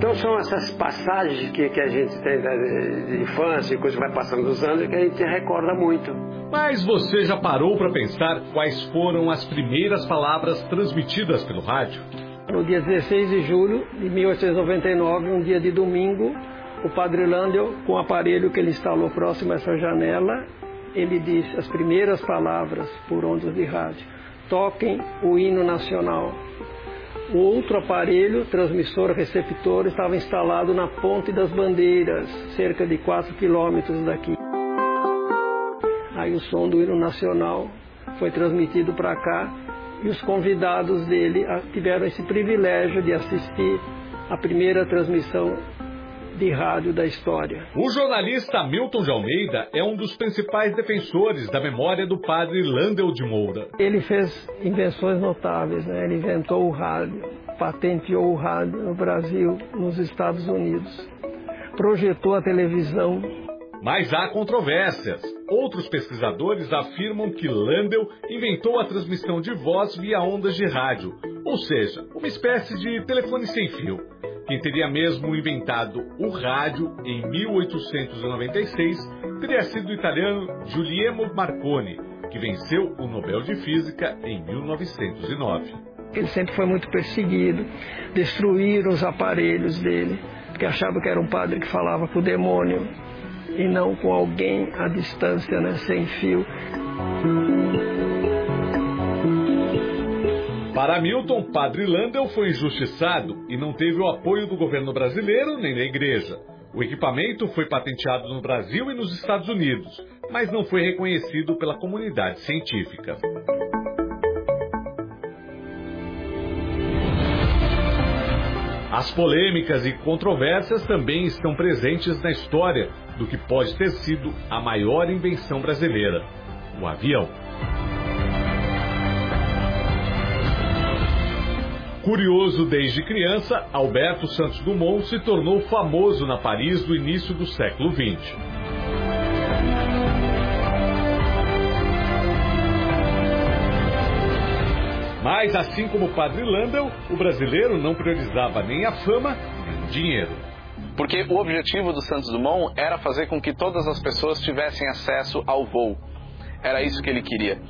Então são essas passagens que, que a gente tem de, de infância e que vai passando dos anos que a gente recorda muito. Mas você já parou para pensar quais foram as primeiras palavras transmitidas pelo rádio? No dia 16 de julho de 1899, um dia de domingo, o padre Landel, com o aparelho que ele instalou próximo a essa janela, ele disse as primeiras palavras por ondas de rádio: toquem o hino nacional. O outro aparelho, transmissor receptor, estava instalado na Ponte das Bandeiras, cerca de 4 quilômetros daqui. Aí o som do hino nacional foi transmitido para cá e os convidados dele tiveram esse privilégio de assistir a primeira transmissão de rádio da história. O jornalista Milton de Almeida é um dos principais defensores da memória do padre Landel de Moura. Ele fez invenções notáveis, né? ele inventou o rádio, patenteou o rádio no Brasil, nos Estados Unidos, projetou a televisão. Mas há controvérsias. Outros pesquisadores afirmam que Landel inventou a transmissão de voz via ondas de rádio, ou seja, uma espécie de telefone sem fio. Quem teria mesmo inventado o rádio em 1896 teria sido o italiano Giuliano Marconi, que venceu o Nobel de Física em 1909. Ele sempre foi muito perseguido, destruíram os aparelhos dele, porque achava que era um padre que falava com o demônio e não com alguém à distância, né, sem fio. Para Milton, Padre Landel foi injustiçado e não teve o apoio do governo brasileiro nem da igreja. O equipamento foi patenteado no Brasil e nos Estados Unidos, mas não foi reconhecido pela comunidade científica. As polêmicas e controvérsias também estão presentes na história do que pode ter sido a maior invenção brasileira: o avião. Curioso desde criança, Alberto Santos Dumont se tornou famoso na Paris do início do século XX. Mas, assim como o padre Landel, o brasileiro não priorizava nem a fama nem o dinheiro. Porque o objetivo do Santos Dumont era fazer com que todas as pessoas tivessem acesso ao voo. Era isso que ele queria.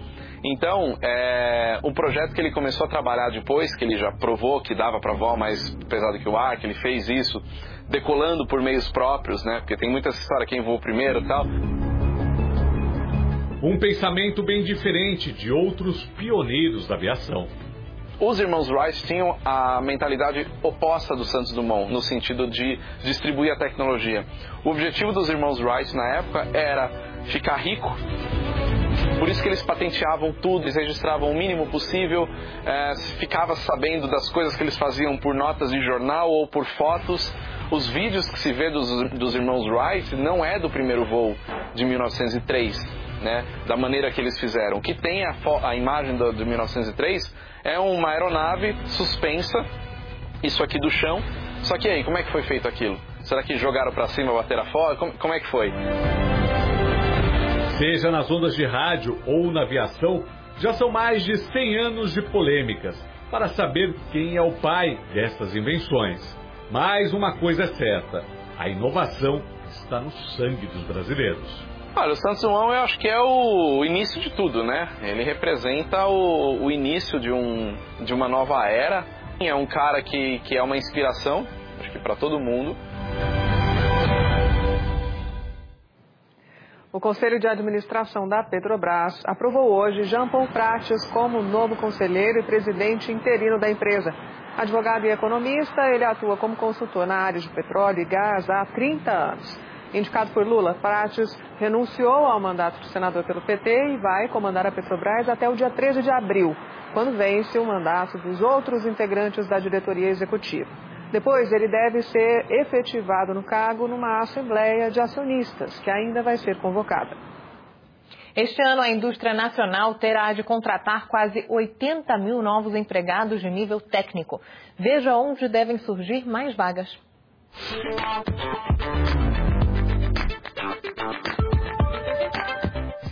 Então, é, um projeto que ele começou a trabalhar depois, que ele já provou que dava para voar mais pesado que o ar, que ele fez isso, decolando por meios próprios, né? Porque tem muita história quem voou primeiro e tal. Um pensamento bem diferente de outros pioneiros da aviação. Os irmãos Wright tinham a mentalidade oposta do Santos Dumont, no sentido de distribuir a tecnologia. O objetivo dos irmãos Wright na época era ficar rico por isso que eles patenteavam tudo, eles registravam o mínimo possível, é, ficava sabendo das coisas que eles faziam por notas de jornal ou por fotos. Os vídeos que se vê dos, dos irmãos Wright não é do primeiro voo de 1903, né? Da maneira que eles fizeram. O que tem a, a imagem do, de 1903 é uma aeronave suspensa, isso aqui do chão, Só que aí, como é que foi feito aquilo? Será que jogaram para cima, bateram fora? Como, como é que foi? Seja nas ondas de rádio ou na aviação, já são mais de 100 anos de polêmicas para saber quem é o pai destas invenções. Mas uma coisa é certa: a inovação está no sangue dos brasileiros. Olha, o Santos Dumont eu acho que é o início de tudo, né? Ele representa o, o início de, um, de uma nova era. É um cara que, que é uma inspiração, acho que para todo mundo. O Conselho de Administração da Petrobras aprovou hoje Jean Paul Prates como novo conselheiro e presidente interino da empresa. Advogado e economista, ele atua como consultor na área de petróleo e gás há 30 anos. Indicado por Lula, Prates renunciou ao mandato de senador pelo PT e vai comandar a Petrobras até o dia 13 de abril, quando vence o mandato dos outros integrantes da diretoria executiva. Depois, ele deve ser efetivado no cargo numa assembleia de acionistas, que ainda vai ser convocada. Este ano, a indústria nacional terá de contratar quase 80 mil novos empregados de nível técnico. Veja onde devem surgir mais vagas.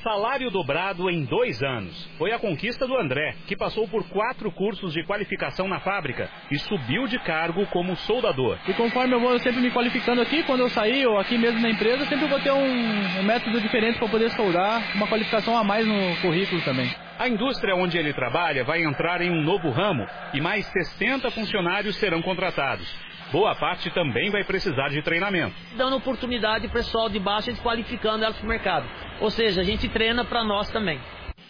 Salário dobrado em dois anos. Foi a conquista do André, que passou por quatro cursos de qualificação na fábrica e subiu de cargo como soldador. E conforme eu vou sempre me qualificando aqui, quando eu sair ou aqui mesmo na empresa, sempre vou ter um, um método diferente para poder soldar, uma qualificação a mais no currículo também. A indústria onde ele trabalha vai entrar em um novo ramo e mais 60 funcionários serão contratados. Boa parte também vai precisar de treinamento. Dando oportunidade para o pessoal de baixo, eles qualificando elas para o mercado. Ou seja, a gente treina para nós também.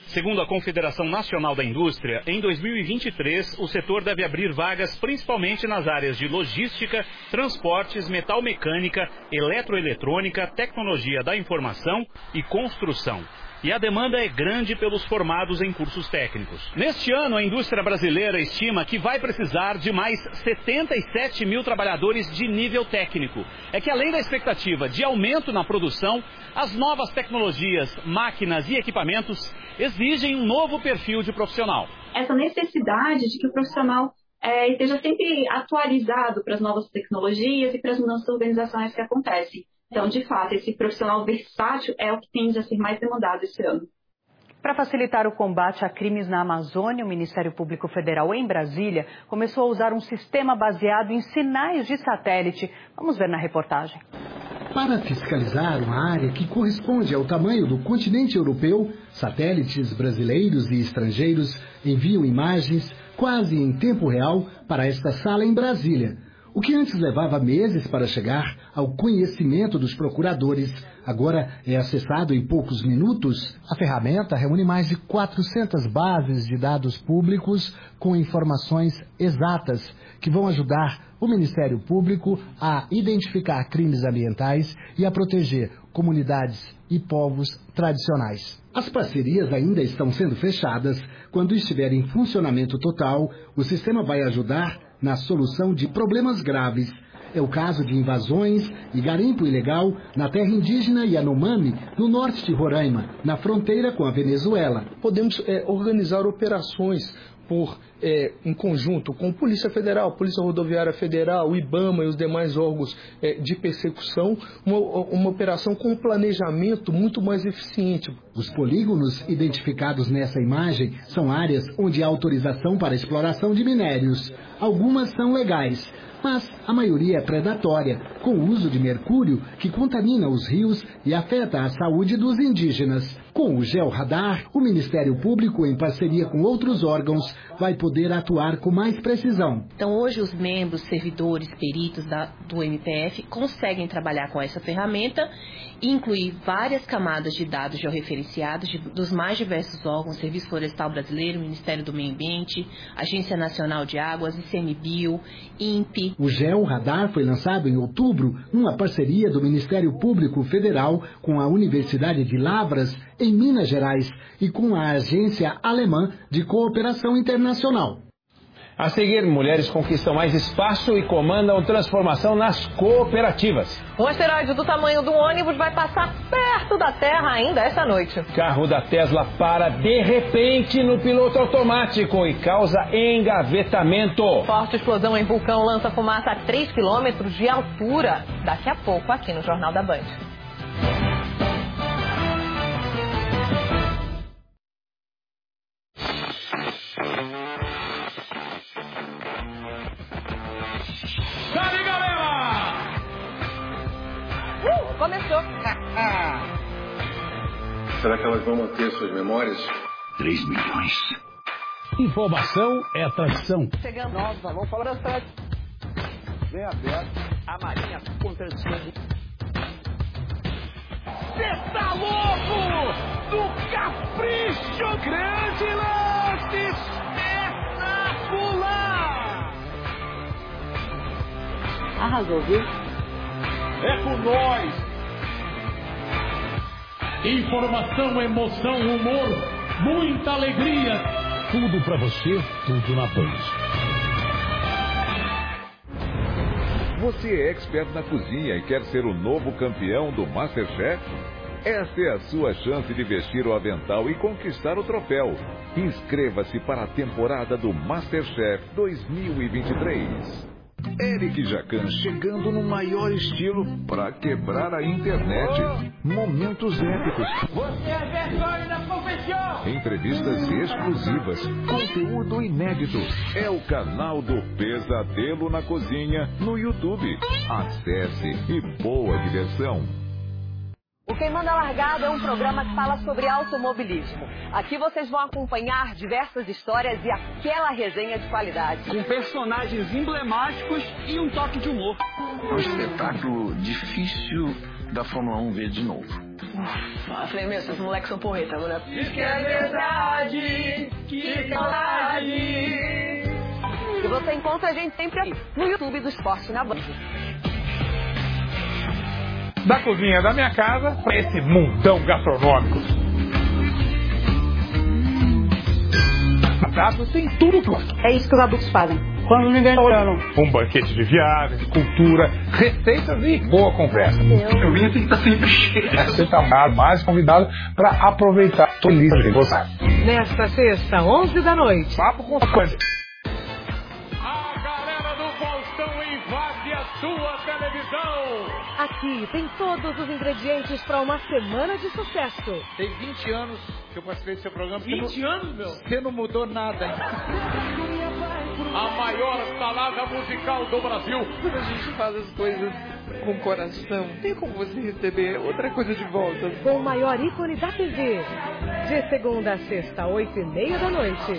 Segundo a Confederação Nacional da Indústria, em 2023 o setor deve abrir vagas principalmente nas áreas de logística, transportes, metal mecânica, eletroeletrônica, tecnologia da informação e construção e a demanda é grande pelos formados em cursos técnicos. Neste ano, a indústria brasileira estima que vai precisar de mais 77 mil trabalhadores de nível técnico. É que além da expectativa de aumento na produção, as novas tecnologias, máquinas e equipamentos exigem um novo perfil de profissional. Essa necessidade de que o profissional é, esteja sempre atualizado para as novas tecnologias e para as mudanças organizacionais que acontecem. Então, de fato, esse profissional versátil é o que tende a ser mais demandado esse ano. Para facilitar o combate a crimes na Amazônia, o Ministério Público Federal em Brasília começou a usar um sistema baseado em sinais de satélite. Vamos ver na reportagem. Para fiscalizar uma área que corresponde ao tamanho do continente europeu, satélites brasileiros e estrangeiros enviam imagens quase em tempo real para esta sala em Brasília. O que antes levava meses para chegar ao conhecimento dos procuradores, agora é acessado em poucos minutos. A ferramenta reúne mais de 400 bases de dados públicos com informações exatas que vão ajudar o Ministério Público a identificar crimes ambientais e a proteger comunidades e povos tradicionais. As parcerias ainda estão sendo fechadas. Quando estiver em funcionamento total, o sistema vai ajudar na solução de problemas graves. É o caso de invasões e garimpo ilegal na terra indígena Yanomami, no norte de Roraima, na fronteira com a Venezuela. Podemos é, organizar operações por é, em conjunto com Polícia Federal, Polícia Rodoviária Federal, IBAMA e os demais órgãos é, de persecução, uma, uma operação com um planejamento muito mais eficiente. Os polígonos identificados nessa imagem são áreas onde há autorização para exploração de minérios. Algumas são legais, mas a maioria é predatória, com o uso de mercúrio que contamina os rios e afeta a saúde dos indígenas. Com o georradar, o Ministério Público, em parceria com outros órgãos, vai poder atuar com mais precisão. Então, hoje, os membros, servidores, peritos da, do MPF conseguem trabalhar com essa ferramenta e incluir várias camadas de dados georreferenciados de, dos mais diversos órgãos, Serviço Florestal Brasileiro, Ministério do Meio Ambiente, Agência Nacional de Águas, ICMBio, INPE. O GeoRadar foi lançado em outubro numa parceria do Ministério Público Federal com a Universidade de Lavras, em Minas Gerais, e com a Agência Alemã de Cooperação Internacional. A seguir, mulheres conquistam mais espaço e comandam transformação nas cooperativas. Um asteroide do tamanho do ônibus vai passar perto da Terra ainda esta noite. Carro da Tesla para de repente no piloto automático e causa engavetamento. Forte explosão em vulcão lança fumaça a 3 quilômetros de altura. Daqui a pouco, aqui no Jornal da Band. Começou. Será que elas vão manter suas memórias? 3 milhões. Informação é tradição. Chegando. Nós vamos falar das tradições. Bem aberto. A Marinha contradição. Você tá louco? Do capricho! Grande lance! Espetacular! Arrasou, viu? É com nós! Informação, emoção, humor, muita alegria. Tudo pra você, tudo na Band. Você é expert na cozinha e quer ser o novo campeão do Masterchef? Esta é a sua chance de vestir o avental e conquistar o troféu. Inscreva-se para a temporada do Masterchef 2023. Eric Jacan chegando no maior estilo para quebrar a internet. Momentos épicos. Você é vergonha da profissão! Entrevistas exclusivas, conteúdo inédito. É o canal do Pesadelo na Cozinha no YouTube. Acesse e boa diversão. O Quem Manda Largada é um programa que fala sobre automobilismo. Aqui vocês vão acompanhar diversas histórias e aquela resenha de qualidade. Com personagens emblemáticos e um toque de humor. É um espetáculo difícil da Fórmula 1 ver de novo. Ufa, falei, meu, esses moleques são porreta, agora. Diz que é verdade, que saudade. E você encontra a gente sempre aqui, no YouTube do Esporte na Band. Da cozinha da minha casa para esse mundão gastronômico. Prato tem tudo que. É isso que os adultos fazem. Quando ninguém está olhando. Um banquete de viagem, de cultura, receitas e boa conversa. Eu vim aqui que tá sempre cheio. Você está mais convidado para aproveitar. Estou livre de gostar. Nesta sexta, 11 da noite. Papo com a coisa. Sua televisão. Aqui tem todos os ingredientes para uma semana de sucesso. Tem 20 anos que eu participei do seu programa. 20 anos, meu? Você não mudou nada. A maior salada musical do Brasil. Quando a gente faz as coisas com coração, tem como você receber outra coisa de volta. Com o maior ícone da TV. De segunda a sexta, oito e meia da noite.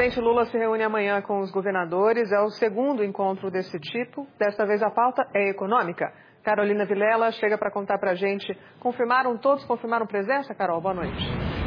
Presidente Lula se reúne amanhã com os governadores. É o segundo encontro desse tipo. Desta vez a pauta é econômica. Carolina Vilela chega para contar para a gente. Confirmaram todos? Confirmaram presença, Carol? Boa noite.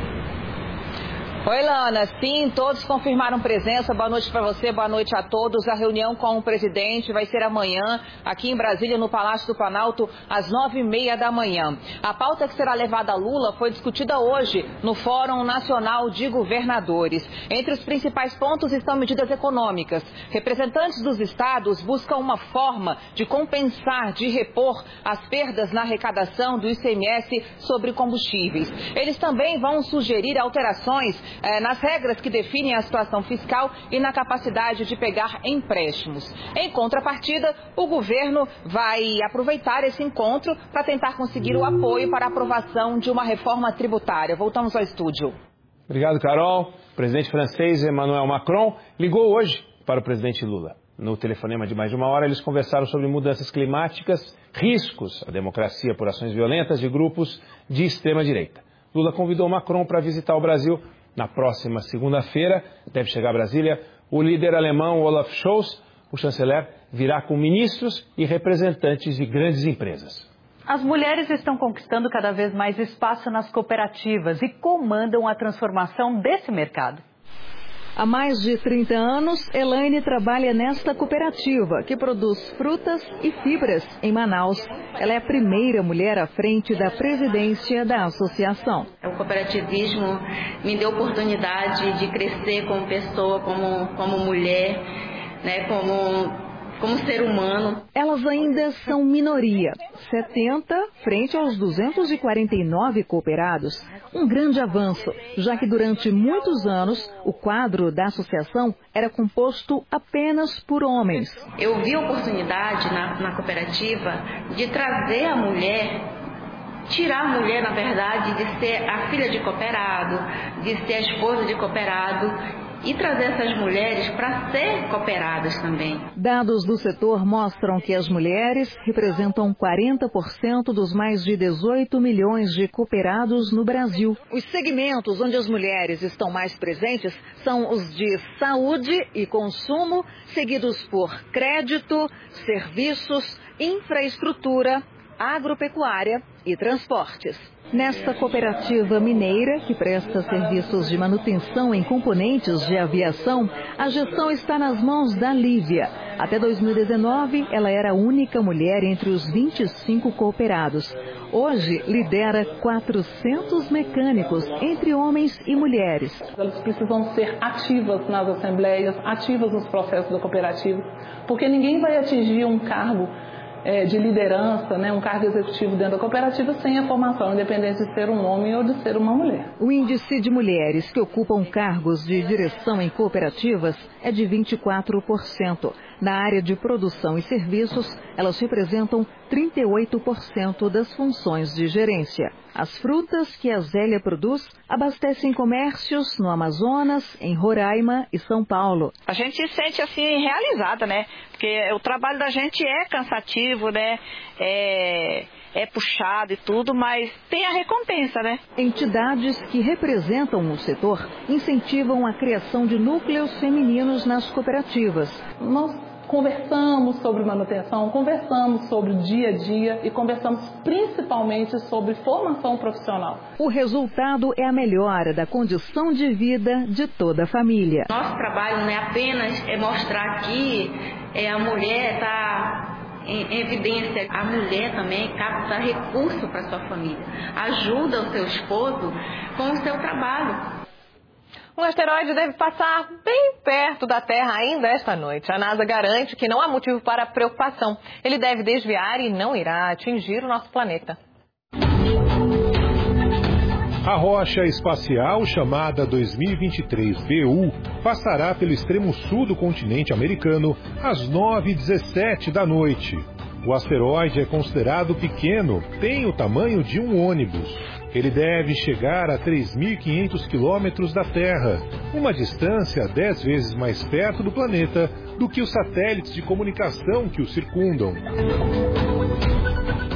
Oi, Lana. Sim, todos confirmaram presença. Boa noite para você, boa noite a todos. A reunião com o presidente vai ser amanhã, aqui em Brasília, no Palácio do Planalto, às nove e meia da manhã. A pauta que será levada a Lula foi discutida hoje no Fórum Nacional de Governadores. Entre os principais pontos estão medidas econômicas. Representantes dos estados buscam uma forma de compensar, de repor as perdas na arrecadação do ICMS sobre combustíveis. Eles também vão sugerir alterações eh, nas regras que definem a situação fiscal e na capacidade de pegar empréstimos. Em contrapartida, o governo vai aproveitar esse encontro para tentar conseguir o apoio para a aprovação de uma reforma tributária. Voltamos ao estúdio. Obrigado, Carol. O presidente francês Emmanuel Macron ligou hoje para o presidente Lula. No telefonema de mais de uma hora, eles conversaram sobre mudanças climáticas, riscos à democracia por ações violentas de grupos de extrema-direita. Lula convidou Macron para visitar o Brasil na próxima segunda-feira, deve chegar a Brasília, o líder alemão Olaf Scholz, o chanceler, virá com ministros e representantes de grandes empresas. As mulheres estão conquistando cada vez mais espaço nas cooperativas e comandam a transformação desse mercado. Há mais de 30 anos, Elaine trabalha nesta cooperativa, que produz frutas e fibras em Manaus. Ela é a primeira mulher à frente da presidência da associação. O cooperativismo me deu oportunidade de crescer como pessoa, como, como mulher, né, como como ser humano. Elas ainda são minoria, 70 frente aos 249 cooperados. Um grande avanço, já que durante muitos anos o quadro da associação era composto apenas por homens. Eu vi a oportunidade na, na cooperativa de trazer a mulher tirar a mulher, na verdade, de ser a filha de cooperado, de ser a esposa de cooperado e trazer essas mulheres para ser cooperadas também. Dados do setor mostram que as mulheres representam 40% dos mais de 18 milhões de cooperados no Brasil. Os segmentos onde as mulheres estão mais presentes são os de saúde e consumo, seguidos por crédito, serviços, infraestrutura, agropecuária e transportes. Nesta cooperativa mineira, que presta serviços de manutenção em componentes de aviação, a gestão está nas mãos da Lívia. Até 2019, ela era a única mulher entre os 25 cooperados. Hoje, lidera 400 mecânicos, entre homens e mulheres. Elas precisam ser ativas nas assembleias, ativas nos processos da cooperativa, porque ninguém vai atingir um cargo é, de liderança, né, um cargo executivo dentro da cooperativa sem a formação, independente de ser um homem ou de ser uma mulher. O índice de mulheres que ocupam cargos de direção em cooperativas é de 24%. Na área de produção e serviços, elas representam 38% das funções de gerência. As frutas que a Zélia produz abastecem comércios no Amazonas, em Roraima e São Paulo. A gente se sente assim realizada, né? Porque o trabalho da gente é cansativo, né? É é puxado e tudo, mas tem a recompensa, né? Entidades que representam o setor incentivam a criação de núcleos femininos nas cooperativas. Nós conversamos sobre manutenção, conversamos sobre o dia a dia e conversamos principalmente sobre formação profissional. O resultado é a melhora da condição de vida de toda a família. Nosso trabalho não é apenas é mostrar que é, a mulher está em evidência, a mulher também capta recurso para sua família, ajuda o seu esposo com o seu trabalho. Um asteroide deve passar bem perto da Terra ainda esta noite. A NASA garante que não há motivo para preocupação. Ele deve desviar e não irá atingir o nosso planeta. A rocha espacial chamada 2023 BU passará pelo extremo sul do continente americano às 9h17 da noite. O asteroide é considerado pequeno, tem o tamanho de um ônibus. Ele deve chegar a 3.500 quilômetros da Terra, uma distância 10 vezes mais perto do planeta do que os satélites de comunicação que o circundam.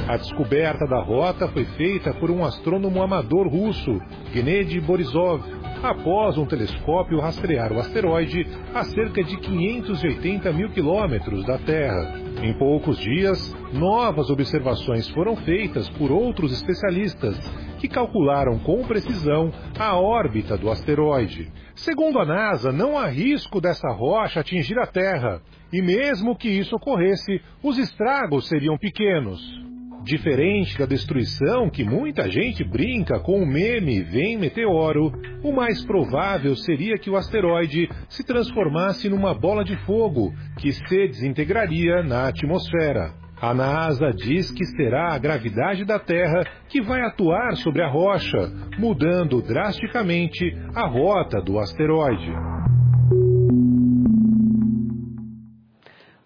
A descoberta da rota foi feita por um astrônomo amador russo, Gennady Borisov, após um telescópio rastrear o asteroide a cerca de 580 mil quilômetros da Terra. Em poucos dias, novas observações foram feitas por outros especialistas que calcularam com precisão a órbita do asteroide. Segundo a NASA, não há risco dessa rocha atingir a Terra, e mesmo que isso ocorresse, os estragos seriam pequenos. Diferente da destruição que muita gente brinca com o meme Vem Meteoro, o mais provável seria que o asteroide se transformasse numa bola de fogo que se desintegraria na atmosfera. A NASA diz que será a gravidade da Terra que vai atuar sobre a rocha, mudando drasticamente a rota do asteroide.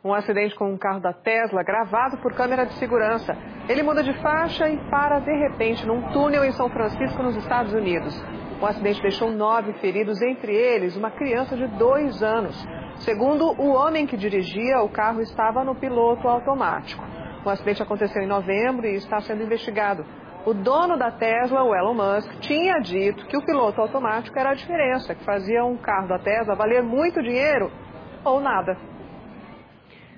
Um acidente com um carro da Tesla gravado por câmera de segurança. Ele muda de faixa e para de repente num túnel em São Francisco, nos Estados Unidos. O acidente deixou nove feridos, entre eles uma criança de dois anos. Segundo o homem que dirigia, o carro estava no piloto automático. O acidente aconteceu em novembro e está sendo investigado. O dono da Tesla, o Elon Musk, tinha dito que o piloto automático era a diferença, que fazia um carro da Tesla valer muito dinheiro ou nada.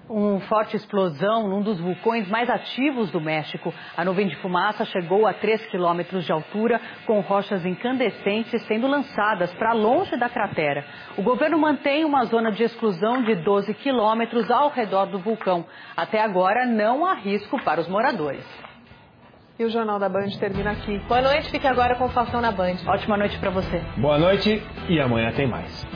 Uma forte explosão num dos vulcões mais ativos do México. A nuvem de fumaça chegou a 3 quilômetros de altura, com rochas incandescentes sendo lançadas para longe da cratera. O governo mantém uma zona de exclusão de 12 quilômetros ao redor do vulcão. Até agora, não há risco para os moradores. E o Jornal da Band termina aqui. Boa noite, fique agora com o Falcão na Band. Ótima noite para você. Boa noite e amanhã tem mais.